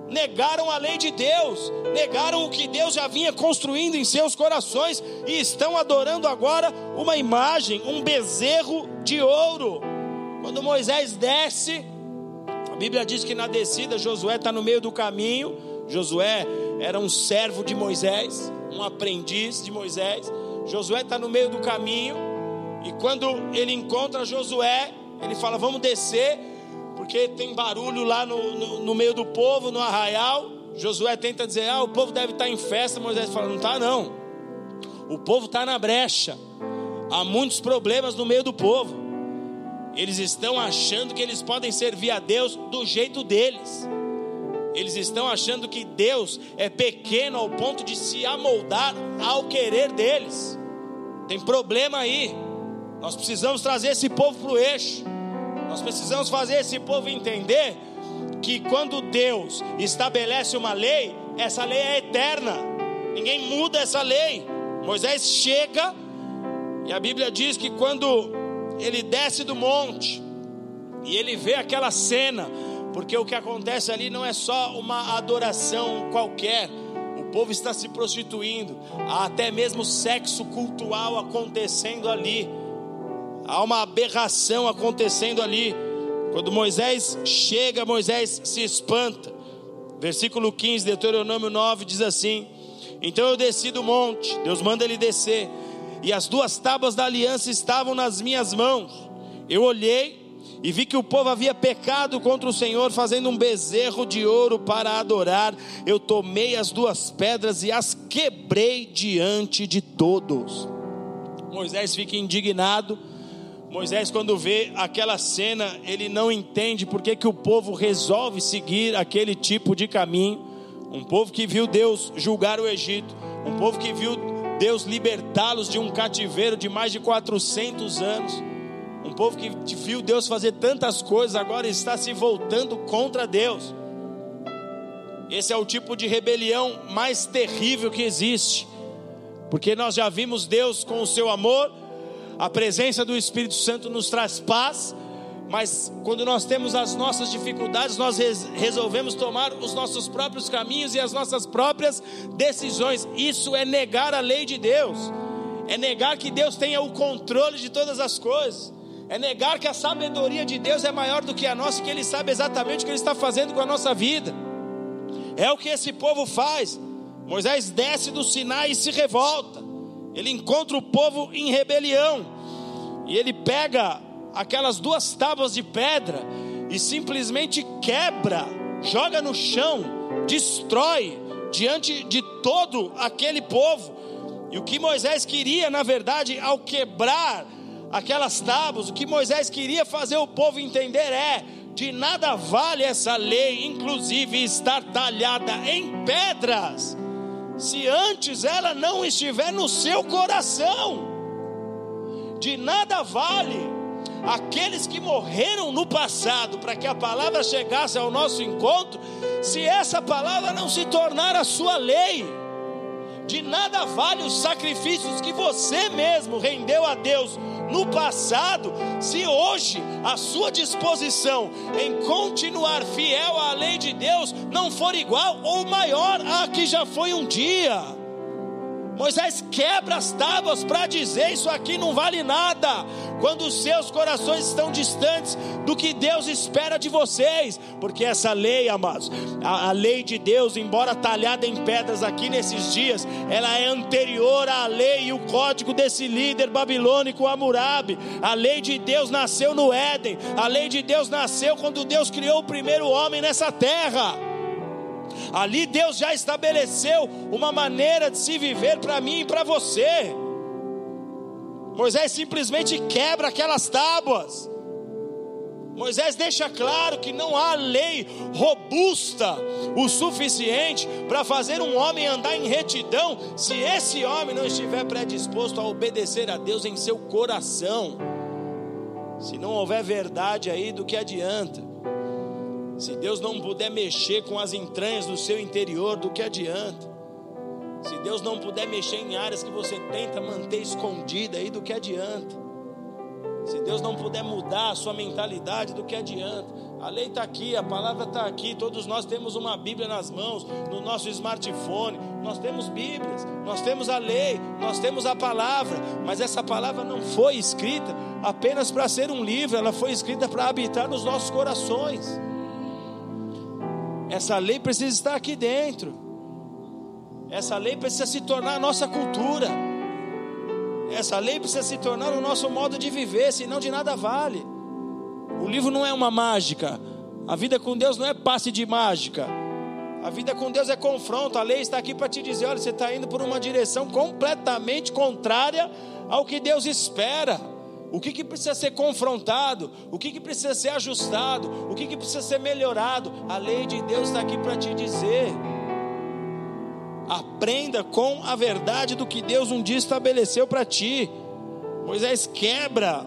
negaram a lei de Deus, negaram o que Deus já vinha construindo em seus corações e estão adorando agora uma imagem, um bezerro de ouro. Quando Moisés desce, a Bíblia diz que na descida Josué está no meio do caminho. Josué era um servo de Moisés, um aprendiz de Moisés. Josué está no meio do caminho e quando ele encontra Josué, ele fala: Vamos descer porque tem barulho lá no, no, no, meio do povo, no arraial. Josué tenta dizer: Ah, o povo deve estar em festa. Moisés fala: Não está, não. O povo está na brecha. Há muitos problemas no meio do povo. Eles estão achando que eles podem servir a Deus do jeito deles. Eles estão achando que Deus é pequeno ao ponto de se amoldar ao querer deles. Tem problema aí. Nós precisamos trazer esse povo para o eixo. Nós precisamos fazer esse povo entender que quando Deus estabelece uma lei, essa lei é eterna. Ninguém muda essa lei. Moisés chega e a Bíblia diz que quando ele desce do monte e ele vê aquela cena, porque o que acontece ali não é só uma adoração qualquer, o povo está se prostituindo, há até mesmo sexo cultural acontecendo ali há uma aberração acontecendo ali. Quando Moisés chega, Moisés se espanta. Versículo 15, Deuteronômio 9 diz assim: Então eu desci do monte, Deus manda ele descer, e as duas tábuas da aliança estavam nas minhas mãos. Eu olhei e vi que o povo havia pecado contra o Senhor, fazendo um bezerro de ouro para adorar. Eu tomei as duas pedras e as quebrei diante de todos. Moisés fica indignado Moisés, quando vê aquela cena, ele não entende porque que o povo resolve seguir aquele tipo de caminho. Um povo que viu Deus julgar o Egito, um povo que viu Deus libertá-los de um cativeiro de mais de 400 anos, um povo que viu Deus fazer tantas coisas, agora está se voltando contra Deus. Esse é o tipo de rebelião mais terrível que existe, porque nós já vimos Deus com o seu amor a presença do Espírito Santo nos traz paz, mas quando nós temos as nossas dificuldades, nós resolvemos tomar os nossos próprios caminhos e as nossas próprias decisões. Isso é negar a lei de Deus, é negar que Deus tenha o controle de todas as coisas, é negar que a sabedoria de Deus é maior do que a nossa que Ele sabe exatamente o que Ele está fazendo com a nossa vida. É o que esse povo faz. Moisés desce do Sinai e se revolta. Ele encontra o povo em rebelião. E ele pega aquelas duas tábuas de pedra e simplesmente quebra, joga no chão, destrói diante de todo aquele povo. E o que Moisés queria, na verdade, ao quebrar aquelas tábuas, o que Moisés queria fazer o povo entender é: de nada vale essa lei, inclusive estar talhada em pedras, se antes ela não estiver no seu coração. De nada vale aqueles que morreram no passado para que a palavra chegasse ao nosso encontro, se essa palavra não se tornar a sua lei. De nada vale os sacrifícios que você mesmo rendeu a Deus no passado, se hoje a sua disposição em continuar fiel à lei de Deus não for igual ou maior a que já foi um dia. Moisés quebra as tábuas para dizer: Isso aqui não vale nada. Quando os seus corações estão distantes do que Deus espera de vocês, porque essa lei, amados, a, a lei de Deus, embora talhada em pedras aqui nesses dias, ela é anterior à lei e o código desse líder babilônico Hammurabi. A lei de Deus nasceu no Éden, a lei de Deus nasceu quando Deus criou o primeiro homem nessa terra. Ali Deus já estabeleceu uma maneira de se viver para mim e para você. Moisés simplesmente quebra aquelas tábuas. Moisés deixa claro que não há lei robusta o suficiente para fazer um homem andar em retidão, se esse homem não estiver predisposto a obedecer a Deus em seu coração. Se não houver verdade aí, do que adianta? Se Deus não puder mexer com as entranhas do seu interior, do que adianta? Se Deus não puder mexer em áreas que você tenta manter escondida, aí do que adianta? Se Deus não puder mudar a sua mentalidade, do que adianta? A lei está aqui, a palavra está aqui. Todos nós temos uma Bíblia nas mãos, no nosso smartphone. Nós temos Bíblias, nós temos a lei, nós temos a palavra. Mas essa palavra não foi escrita apenas para ser um livro, ela foi escrita para habitar nos nossos corações. Essa lei precisa estar aqui dentro. Essa lei precisa se tornar a nossa cultura. Essa lei precisa se tornar o nosso modo de viver, senão de nada vale. O livro não é uma mágica. A vida com Deus não é passe de mágica. A vida com Deus é confronto. A lei está aqui para te dizer: olha, você está indo por uma direção completamente contrária ao que Deus espera. O que, que precisa ser confrontado? O que, que precisa ser ajustado? O que, que precisa ser melhorado? A lei de Deus está aqui para te dizer. Aprenda com a verdade do que Deus um dia estabeleceu para ti. Moisés quebra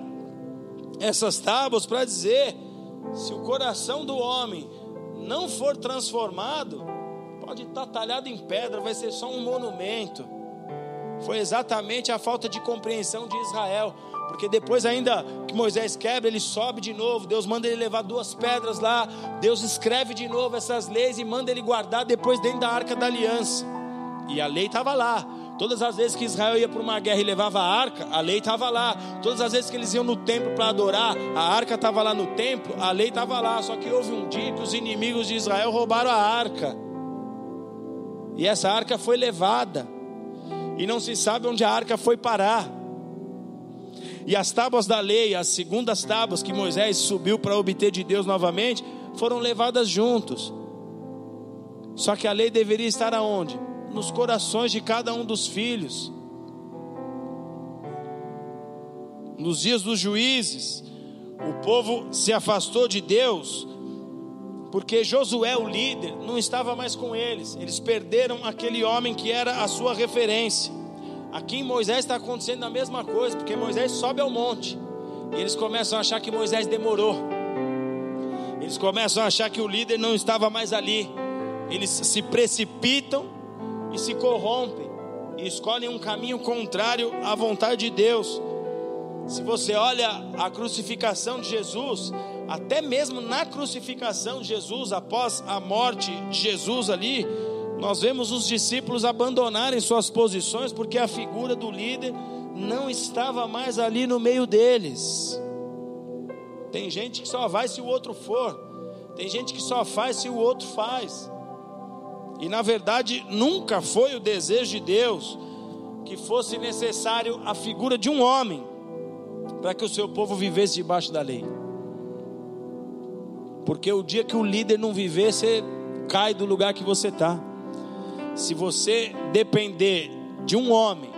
essas tábuas para dizer: se o coração do homem não for transformado, pode estar talhado em pedra, vai ser só um monumento. Foi exatamente a falta de compreensão de Israel. Porque depois, ainda que Moisés quebra, ele sobe de novo. Deus manda ele levar duas pedras lá. Deus escreve de novo essas leis e manda ele guardar depois dentro da arca da aliança. E a lei estava lá. Todas as vezes que Israel ia para uma guerra e levava a arca, a lei estava lá. Todas as vezes que eles iam no templo para adorar, a arca estava lá no templo, a lei estava lá. Só que houve um dia que os inimigos de Israel roubaram a arca. E essa arca foi levada. E não se sabe onde a arca foi parar. E as tábuas da lei, as segundas tábuas que Moisés subiu para obter de Deus novamente, foram levadas juntos. Só que a lei deveria estar aonde? Nos corações de cada um dos filhos. Nos dias dos juízes, o povo se afastou de Deus, porque Josué, o líder, não estava mais com eles. Eles perderam aquele homem que era a sua referência. Aqui em Moisés está acontecendo a mesma coisa, porque Moisés sobe ao monte e eles começam a achar que Moisés demorou. Eles começam a achar que o líder não estava mais ali. Eles se precipitam e se corrompem e escolhem um caminho contrário à vontade de Deus. Se você olha a crucificação de Jesus, até mesmo na crucificação de Jesus, após a morte de Jesus ali, nós vemos os discípulos abandonarem suas posições porque a figura do líder não estava mais ali no meio deles. Tem gente que só vai se o outro for, tem gente que só faz se o outro faz. E na verdade, nunca foi o desejo de Deus que fosse necessário a figura de um homem para que o seu povo vivesse debaixo da lei. Porque o dia que o líder não viver, você cai do lugar que você está. Se você depender de um homem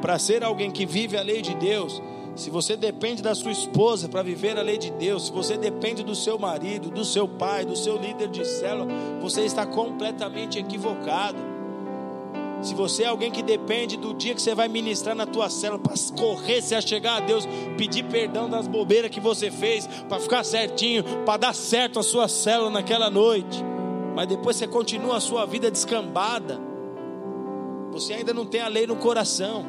para ser alguém que vive a lei de Deus, Se você depende da sua esposa para viver a lei de Deus, se você depende do seu marido, do seu pai, do seu líder de célula, você está completamente equivocado. Se você é alguém que depende do dia que você vai ministrar na tua célula para correr, se chegar a Deus, pedir perdão das bobeiras que você fez, para ficar certinho, para dar certo a sua célula naquela noite, mas depois você continua a sua vida descambada, você ainda não tem a lei no coração.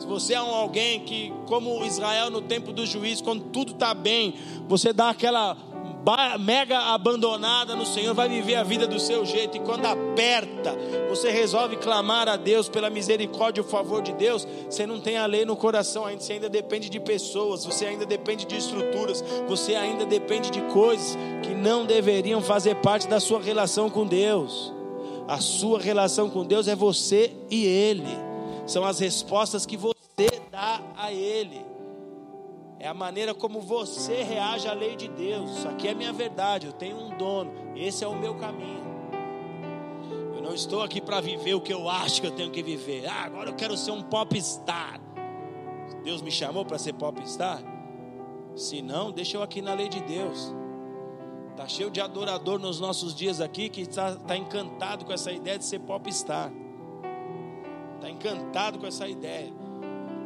Se você é um alguém que, como Israel no tempo do juiz, quando tudo está bem, você dá aquela mega abandonada no Senhor, vai viver a vida do seu jeito, e quando aperta, você resolve clamar a Deus pela misericórdia e o favor de Deus, você não tem a lei no coração ainda, você ainda depende de pessoas, você ainda depende de estruturas, você ainda depende de coisas que não deveriam fazer parte da sua relação com Deus. A sua relação com Deus é você e Ele são as respostas que você dá a Ele. É a maneira como você reage à lei de Deus. Isso aqui é minha verdade. Eu tenho um dono. Esse é o meu caminho. Eu não estou aqui para viver o que eu acho que eu tenho que viver. Ah, agora eu quero ser um popstar. Deus me chamou para ser popstar? Se não, deixa eu aqui na lei de Deus. Está cheio de adorador nos nossos dias aqui que está tá encantado com essa ideia de ser popstar está encantado com essa ideia.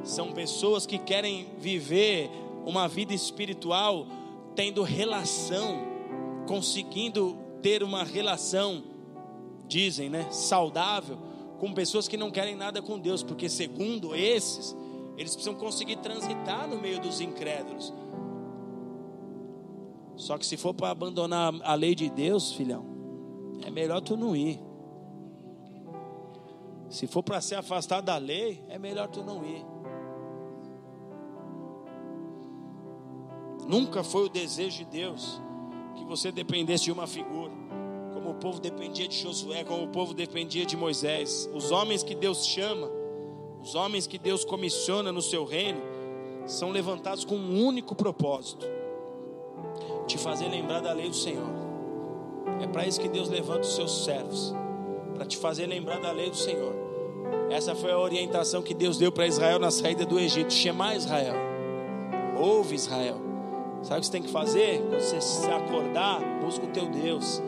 São pessoas que querem viver uma vida espiritual tendo relação, conseguindo ter uma relação, dizem, né, saudável, com pessoas que não querem nada com Deus, porque segundo esses, eles precisam conseguir transitar no meio dos incrédulos. Só que se for para abandonar a lei de Deus, filhão, é melhor tu não ir. Se for para ser afastado da lei, é melhor tu não ir. Nunca foi o desejo de Deus que você dependesse de uma figura, como o povo dependia de Josué, como o povo dependia de Moisés. Os homens que Deus chama, os homens que Deus comissiona no seu reino, são levantados com um único propósito: te fazer lembrar da lei do Senhor. É para isso que Deus levanta os seus servos, para te fazer lembrar da lei do Senhor. Essa foi a orientação que Deus deu para Israel na saída do Egito. Chamar Israel. Ouve Israel. Sabe o que você tem que fazer? Quando você se acordar, busca o teu Deus.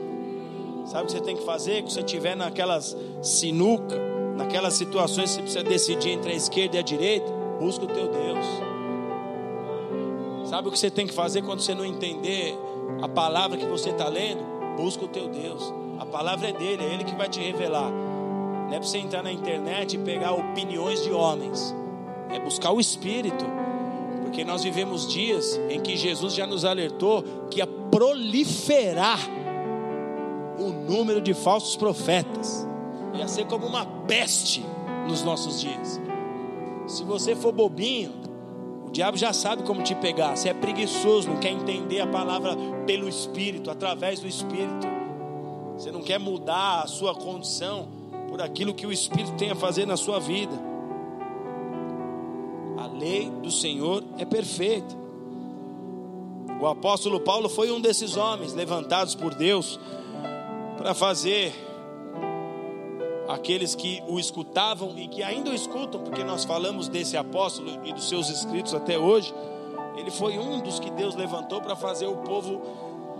Sabe o que você tem que fazer? Quando você estiver naquelas sinuca, naquelas situações que você precisa decidir entre a esquerda e a direita, busca o teu Deus. Sabe o que você tem que fazer quando você não entender a palavra que você está lendo? Busca o teu Deus. A palavra é dele, é ele que vai te revelar. Não é para você entrar na internet e pegar opiniões de homens. É buscar o Espírito. Porque nós vivemos dias em que Jesus já nos alertou que ia proliferar o número de falsos profetas. Ia ser como uma peste nos nossos dias. Se você for bobinho, o diabo já sabe como te pegar. Você é preguiçoso, não quer entender a palavra pelo Espírito, através do Espírito. Você não quer mudar a sua condição por aquilo que o Espírito tem a fazer na sua vida. Lei do Senhor é perfeita. O apóstolo Paulo foi um desses homens levantados por Deus para fazer aqueles que o escutavam e que ainda o escutam, porque nós falamos desse apóstolo e dos seus escritos até hoje. Ele foi um dos que Deus levantou para fazer o povo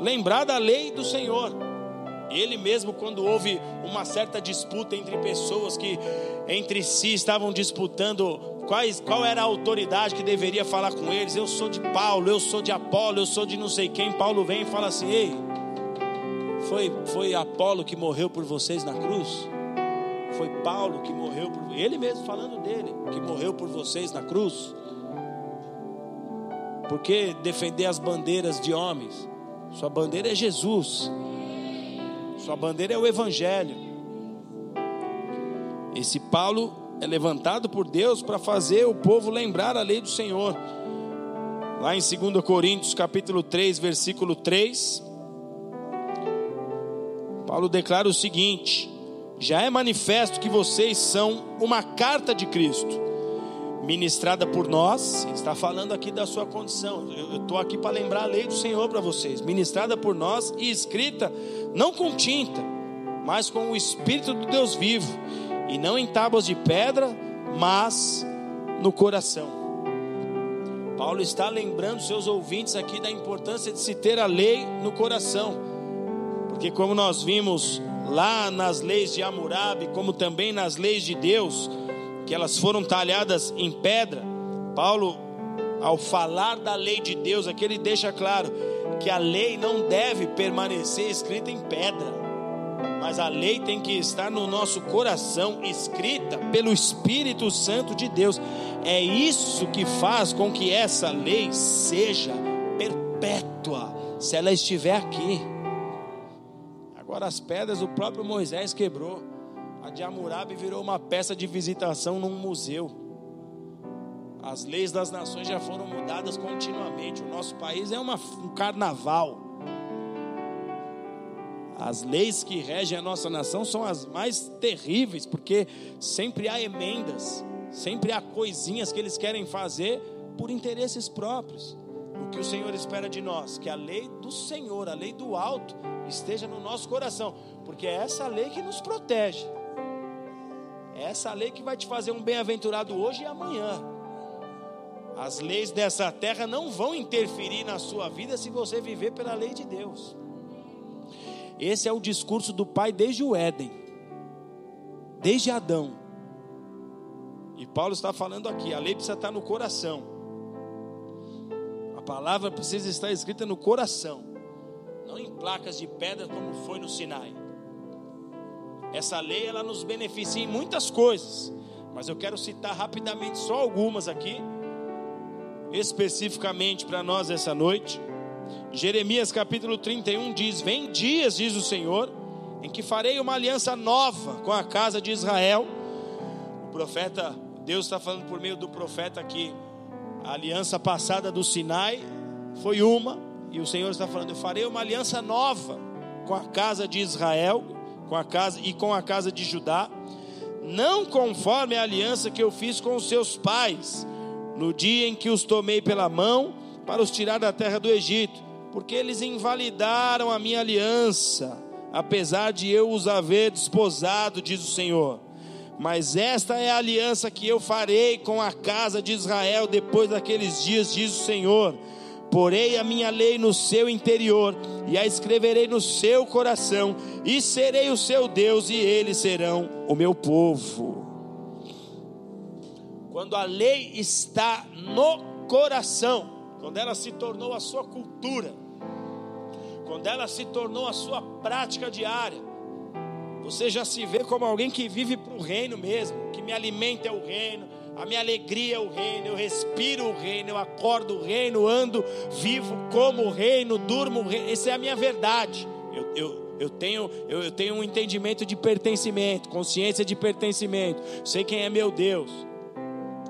lembrar da lei do Senhor. Ele mesmo, quando houve uma certa disputa entre pessoas que entre si estavam disputando quais, qual era a autoridade que deveria falar com eles, eu sou de Paulo, eu sou de Apolo, eu sou de não sei quem. Paulo vem e fala assim: Ei, foi, foi Apolo que morreu por vocês na cruz? Foi Paulo que morreu por ele mesmo falando dele, que morreu por vocês na cruz? Porque defender as bandeiras de homens? Sua bandeira é Jesus. Sua bandeira é o Evangelho. Esse Paulo é levantado por Deus para fazer o povo lembrar a lei do Senhor. Lá em 2 Coríntios, capítulo 3, versículo 3, Paulo declara o seguinte: Já é manifesto que vocês são uma carta de Cristo ministrada por nós, está falando aqui da sua condição. Eu estou aqui para lembrar a lei do Senhor para vocês, ministrada por nós e escrita não com tinta, mas com o Espírito do Deus vivo, e não em tábuas de pedra, mas no coração. Paulo está lembrando seus ouvintes aqui da importância de se ter a lei no coração, porque, como nós vimos lá nas leis de Hammurabi, como também nas leis de Deus, que elas foram talhadas em pedra, Paulo, ao falar da lei de Deus, aqui ele deixa claro que a lei não deve permanecer escrita em pedra mas a lei tem que estar no nosso coração, escrita pelo Espírito Santo de Deus. É isso que faz com que essa lei seja perpétua, se ela estiver aqui. Agora, as pedras o próprio Moisés quebrou, a de Hammurabi virou uma peça de visitação num museu. As leis das nações já foram mudadas continuamente. O nosso país é uma, um carnaval. As leis que regem a nossa nação são as mais terríveis, porque sempre há emendas, sempre há coisinhas que eles querem fazer por interesses próprios. O que o Senhor espera de nós? Que a lei do Senhor, a lei do alto, esteja no nosso coração, porque é essa lei que nos protege. É essa lei que vai te fazer um bem-aventurado hoje e amanhã. As leis dessa terra não vão interferir na sua vida se você viver pela lei de Deus. Esse é o discurso do Pai desde o Éden, desde Adão. E Paulo está falando aqui: a lei precisa estar no coração, a palavra precisa estar escrita no coração, não em placas de pedra como foi no Sinai. Essa lei ela nos beneficia em muitas coisas, mas eu quero citar rapidamente só algumas aqui, especificamente para nós essa noite. Jeremias capítulo 31 diz: Vem dias, diz o Senhor, em que farei uma aliança nova com a casa de Israel. O profeta, Deus está falando por meio do profeta aqui, a aliança passada do Sinai foi uma, e o Senhor está falando: Eu farei uma aliança nova com a casa de Israel, com a casa e com a casa de Judá, não conforme a aliança que eu fiz com os seus pais, no dia em que os tomei pela mão para os tirar da terra do Egito, porque eles invalidaram a minha aliança, apesar de eu os haver desposado, diz o Senhor. Mas esta é a aliança que eu farei com a casa de Israel depois daqueles dias, diz o Senhor. Porei a minha lei no seu interior e a escreverei no seu coração, e serei o seu Deus, e eles serão o meu povo. Quando a lei está no coração, quando ela se tornou a sua cultura, quando ela se tornou a sua prática diária, você já se vê como alguém que vive para o reino mesmo, que me alimenta é o reino, a minha alegria é o reino, eu respiro o reino, eu acordo o reino, ando, vivo como o reino, durmo o reino, essa é a minha verdade. Eu, eu, eu, tenho, eu, eu tenho um entendimento de pertencimento, consciência de pertencimento, sei quem é meu Deus.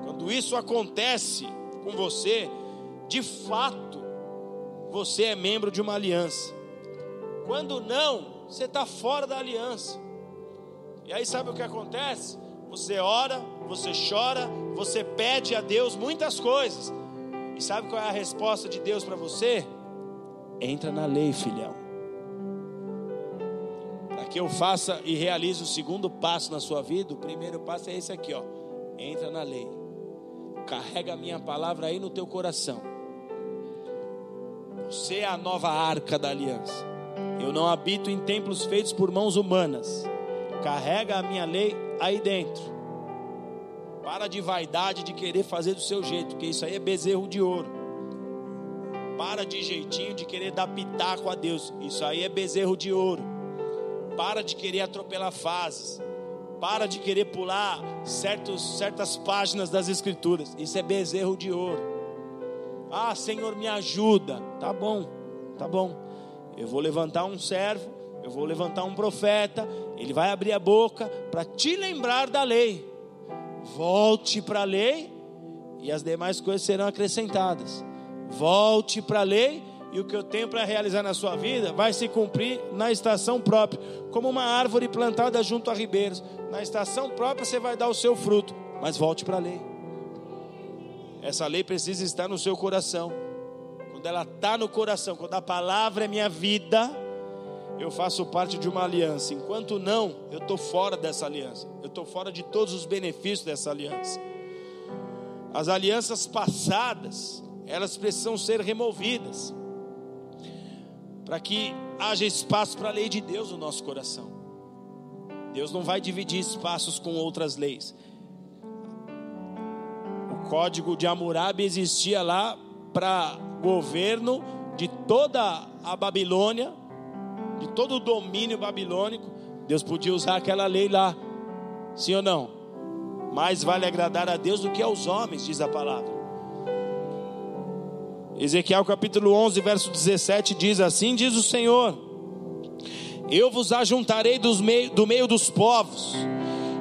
Quando isso acontece com você, de fato, você é membro de uma aliança. Quando não, você está fora da aliança. E aí sabe o que acontece? Você ora, você chora, você pede a Deus muitas coisas. E sabe qual é a resposta de Deus para você? Entra na lei, filhão. Para que eu faça e realize o segundo passo na sua vida, o primeiro passo é esse aqui, ó. Entra na lei. Carrega a minha palavra aí no teu coração você é a nova arca da aliança. Eu não habito em templos feitos por mãos humanas. Carrega a minha lei aí dentro. Para de vaidade de querer fazer do seu jeito, porque isso aí é bezerro de ouro. Para de jeitinho de querer dar pitaco a Deus. Isso aí é bezerro de ouro. Para de querer atropelar fases. Para de querer pular certos, certas páginas das Escrituras. Isso é bezerro de ouro. Ah, Senhor, me ajuda. Tá bom, tá bom. Eu vou levantar um servo, eu vou levantar um profeta, ele vai abrir a boca para te lembrar da lei. Volte para a lei e as demais coisas serão acrescentadas. Volte para a lei e o que eu tenho para realizar na sua vida vai se cumprir na estação própria, como uma árvore plantada junto a ribeiros. Na estação própria você vai dar o seu fruto, mas volte para a lei. Essa lei precisa estar no seu coração. Quando ela está no coração, quando a palavra é minha vida, eu faço parte de uma aliança. Enquanto não, eu estou fora dessa aliança. Eu estou fora de todos os benefícios dessa aliança. As alianças passadas, elas precisam ser removidas, para que haja espaço para a lei de Deus no nosso coração. Deus não vai dividir espaços com outras leis. Código de Hammurabi existia lá para governo de toda a Babilônia, de todo o domínio babilônico. Deus podia usar aquela lei lá, sim ou não? Mais vale agradar a Deus do que aos homens, diz a palavra. Ezequiel capítulo 11, verso 17 diz assim: Diz o Senhor: Eu vos ajuntarei dos meio, do meio dos povos,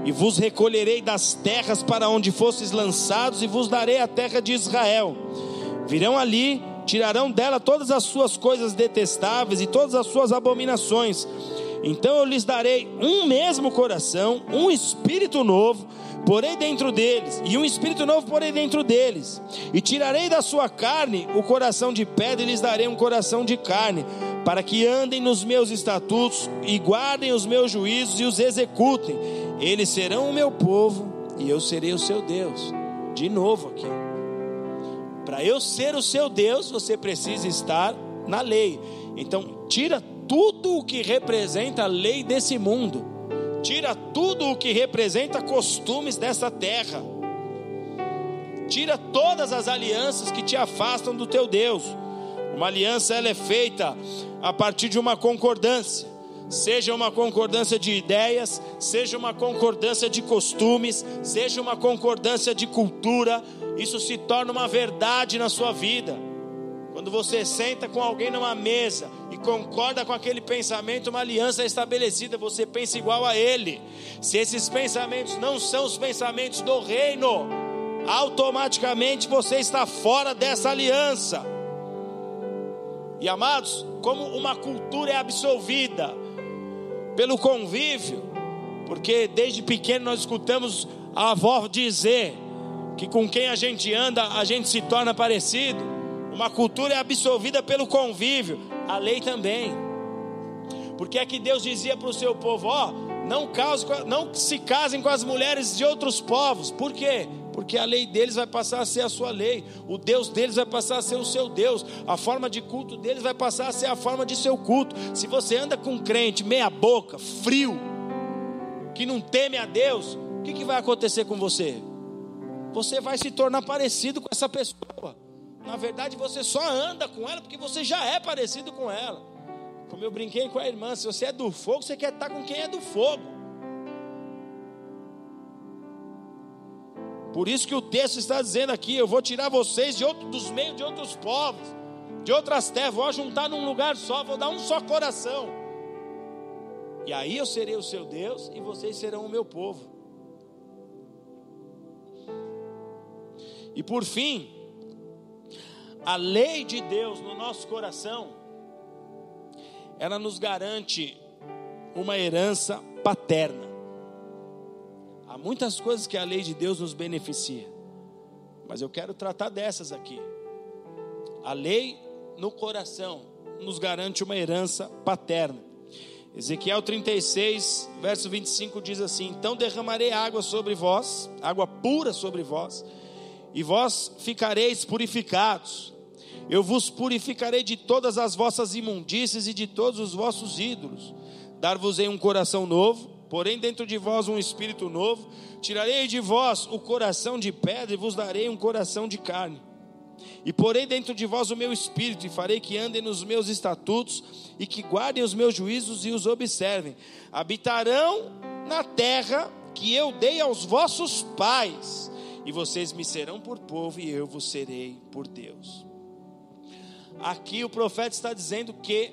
e vos recolherei das terras para onde fostes lançados, e vos darei a terra de Israel. Virão ali, tirarão dela todas as suas coisas detestáveis e todas as suas abominações. Então eu lhes darei um mesmo coração, um espírito novo porei dentro deles, e um espírito novo porei dentro deles, e tirarei da sua carne o coração de pedra e lhes darei um coração de carne, para que andem nos meus estatutos e guardem os meus juízos e os executem. Eles serão o meu povo e eu serei o seu Deus. De novo aqui. Para eu ser o seu Deus, você precisa estar na lei. Então, tira tudo o que representa a lei desse mundo Tira tudo o que representa costumes dessa terra. Tira todas as alianças que te afastam do teu Deus. Uma aliança ela é feita a partir de uma concordância. Seja uma concordância de ideias, seja uma concordância de costumes, seja uma concordância de cultura, isso se torna uma verdade na sua vida. Quando você senta com alguém numa mesa e concorda com aquele pensamento, uma aliança é estabelecida, você pensa igual a ele. Se esses pensamentos não são os pensamentos do reino, automaticamente você está fora dessa aliança. E amados, como uma cultura é absolvida pelo convívio, porque desde pequeno nós escutamos a avó dizer que com quem a gente anda a gente se torna parecido. Uma cultura é absolvida pelo convívio, a lei também. Porque é que Deus dizia para o seu povo: ó, não, não se casem com as mulheres de outros povos. Por quê? Porque a lei deles vai passar a ser a sua lei, o Deus deles vai passar a ser o seu Deus, a forma de culto deles vai passar a ser a forma de seu culto. Se você anda com um crente meia-boca, frio, que não teme a Deus, o que, que vai acontecer com você? Você vai se tornar parecido com essa pessoa. Na verdade, você só anda com ela porque você já é parecido com ela. Como eu brinquei com a irmã, se você é do fogo, você quer estar com quem é do fogo. Por isso que o texto está dizendo aqui: eu vou tirar vocês de outro, dos meios de outros povos, de outras terras, vou juntar num lugar só, vou dar um só coração. E aí eu serei o seu Deus e vocês serão o meu povo. E por fim, a lei de Deus no nosso coração, ela nos garante uma herança paterna. Há muitas coisas que a lei de Deus nos beneficia, mas eu quero tratar dessas aqui. A lei no coração nos garante uma herança paterna. Ezequiel 36, verso 25 diz assim: Então derramarei água sobre vós, água pura sobre vós, e vós ficareis purificados eu vos purificarei de todas as vossas imundícies e de todos os vossos ídolos. Dar-vos-ei um coração novo, porém dentro de vós um espírito novo. Tirarei de vós o coração de pedra e vos darei um coração de carne. E porei dentro de vós o meu espírito, e farei que andem nos meus estatutos, e que guardem os meus juízos e os observem. Habitarão na terra que eu dei aos vossos pais, e vocês me serão por povo, e eu vos serei por Deus. Aqui o profeta está dizendo que,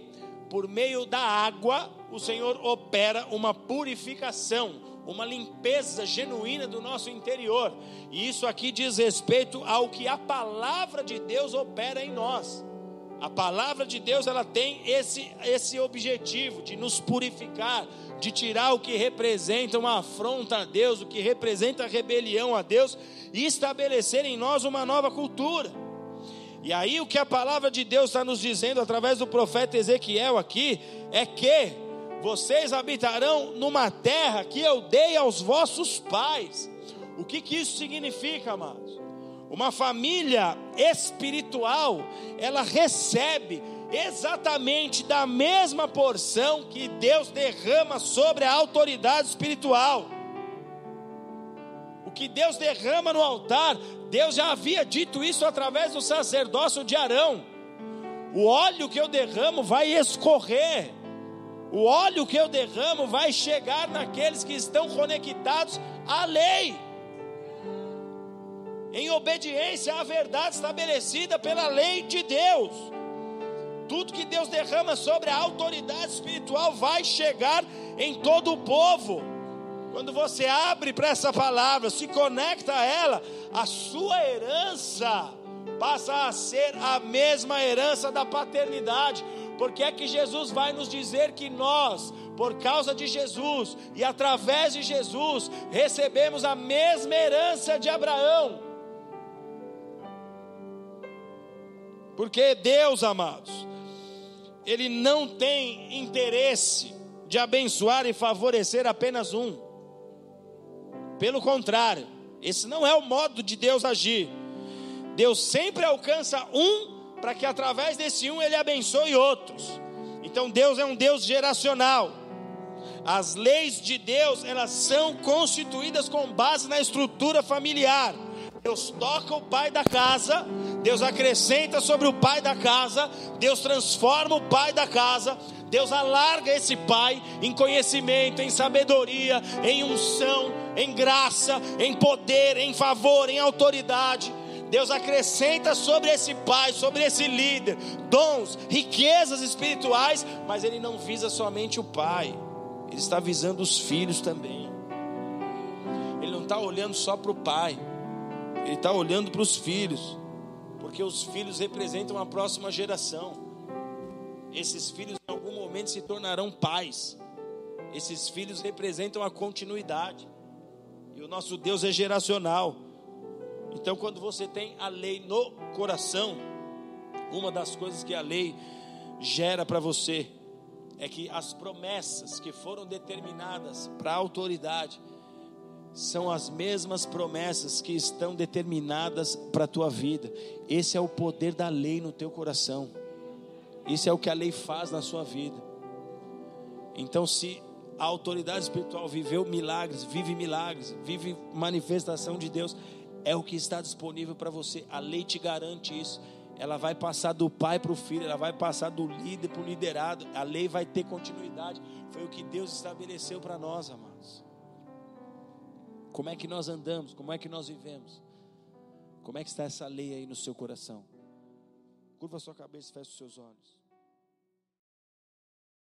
por meio da água, o Senhor opera uma purificação, uma limpeza genuína do nosso interior. E isso aqui diz respeito ao que a palavra de Deus opera em nós. A palavra de Deus ela tem esse, esse objetivo de nos purificar, de tirar o que representa uma afronta a Deus, o que representa rebelião a Deus e estabelecer em nós uma nova cultura. E aí o que a palavra de Deus está nos dizendo através do profeta Ezequiel aqui é que vocês habitarão numa terra que eu dei aos vossos pais. O que, que isso significa, amados? Uma família espiritual, ela recebe exatamente da mesma porção que Deus derrama sobre a autoridade espiritual. O que Deus derrama no altar, Deus já havia dito isso através do sacerdócio de Arão. O óleo que eu derramo vai escorrer. O óleo que eu derramo vai chegar naqueles que estão conectados à lei. Em obediência à verdade estabelecida pela lei de Deus. Tudo que Deus derrama sobre a autoridade espiritual vai chegar em todo o povo. Quando você abre para essa palavra, se conecta a ela, a sua herança passa a ser a mesma herança da paternidade. Porque é que Jesus vai nos dizer que nós, por causa de Jesus e através de Jesus, recebemos a mesma herança de Abraão. Porque Deus, amados, Ele não tem interesse de abençoar e favorecer apenas um. Pelo contrário, esse não é o modo de Deus agir. Deus sempre alcança um para que através desse um ele abençoe outros. Então Deus é um Deus geracional. As leis de Deus, elas são constituídas com base na estrutura familiar. Deus toca o pai da casa, Deus acrescenta sobre o pai da casa, Deus transforma o pai da casa, Deus alarga esse pai em conhecimento, em sabedoria, em unção, em graça, em poder, em favor, em autoridade. Deus acrescenta sobre esse pai, sobre esse líder, dons, riquezas espirituais, mas ele não visa somente o pai, ele está visando os filhos também. Ele não está olhando só para o pai, ele está olhando para os filhos, porque os filhos representam a próxima geração. Esses filhos em algum momento se tornarão pais. Esses filhos representam a continuidade. O nosso Deus é geracional. Então, quando você tem a lei no coração, uma das coisas que a lei gera para você é que as promessas que foram determinadas para a autoridade são as mesmas promessas que estão determinadas para a tua vida. Esse é o poder da lei no teu coração. Isso é o que a lei faz na sua vida. Então, se a autoridade espiritual viveu milagres, vive milagres, vive manifestação de Deus, é o que está disponível para você. A lei te garante isso. Ela vai passar do pai para o filho, ela vai passar do líder para o liderado. A lei vai ter continuidade. Foi o que Deus estabeleceu para nós, amados. Como é que nós andamos? Como é que nós vivemos? Como é que está essa lei aí no seu coração? Curva sua cabeça e feche os seus olhos.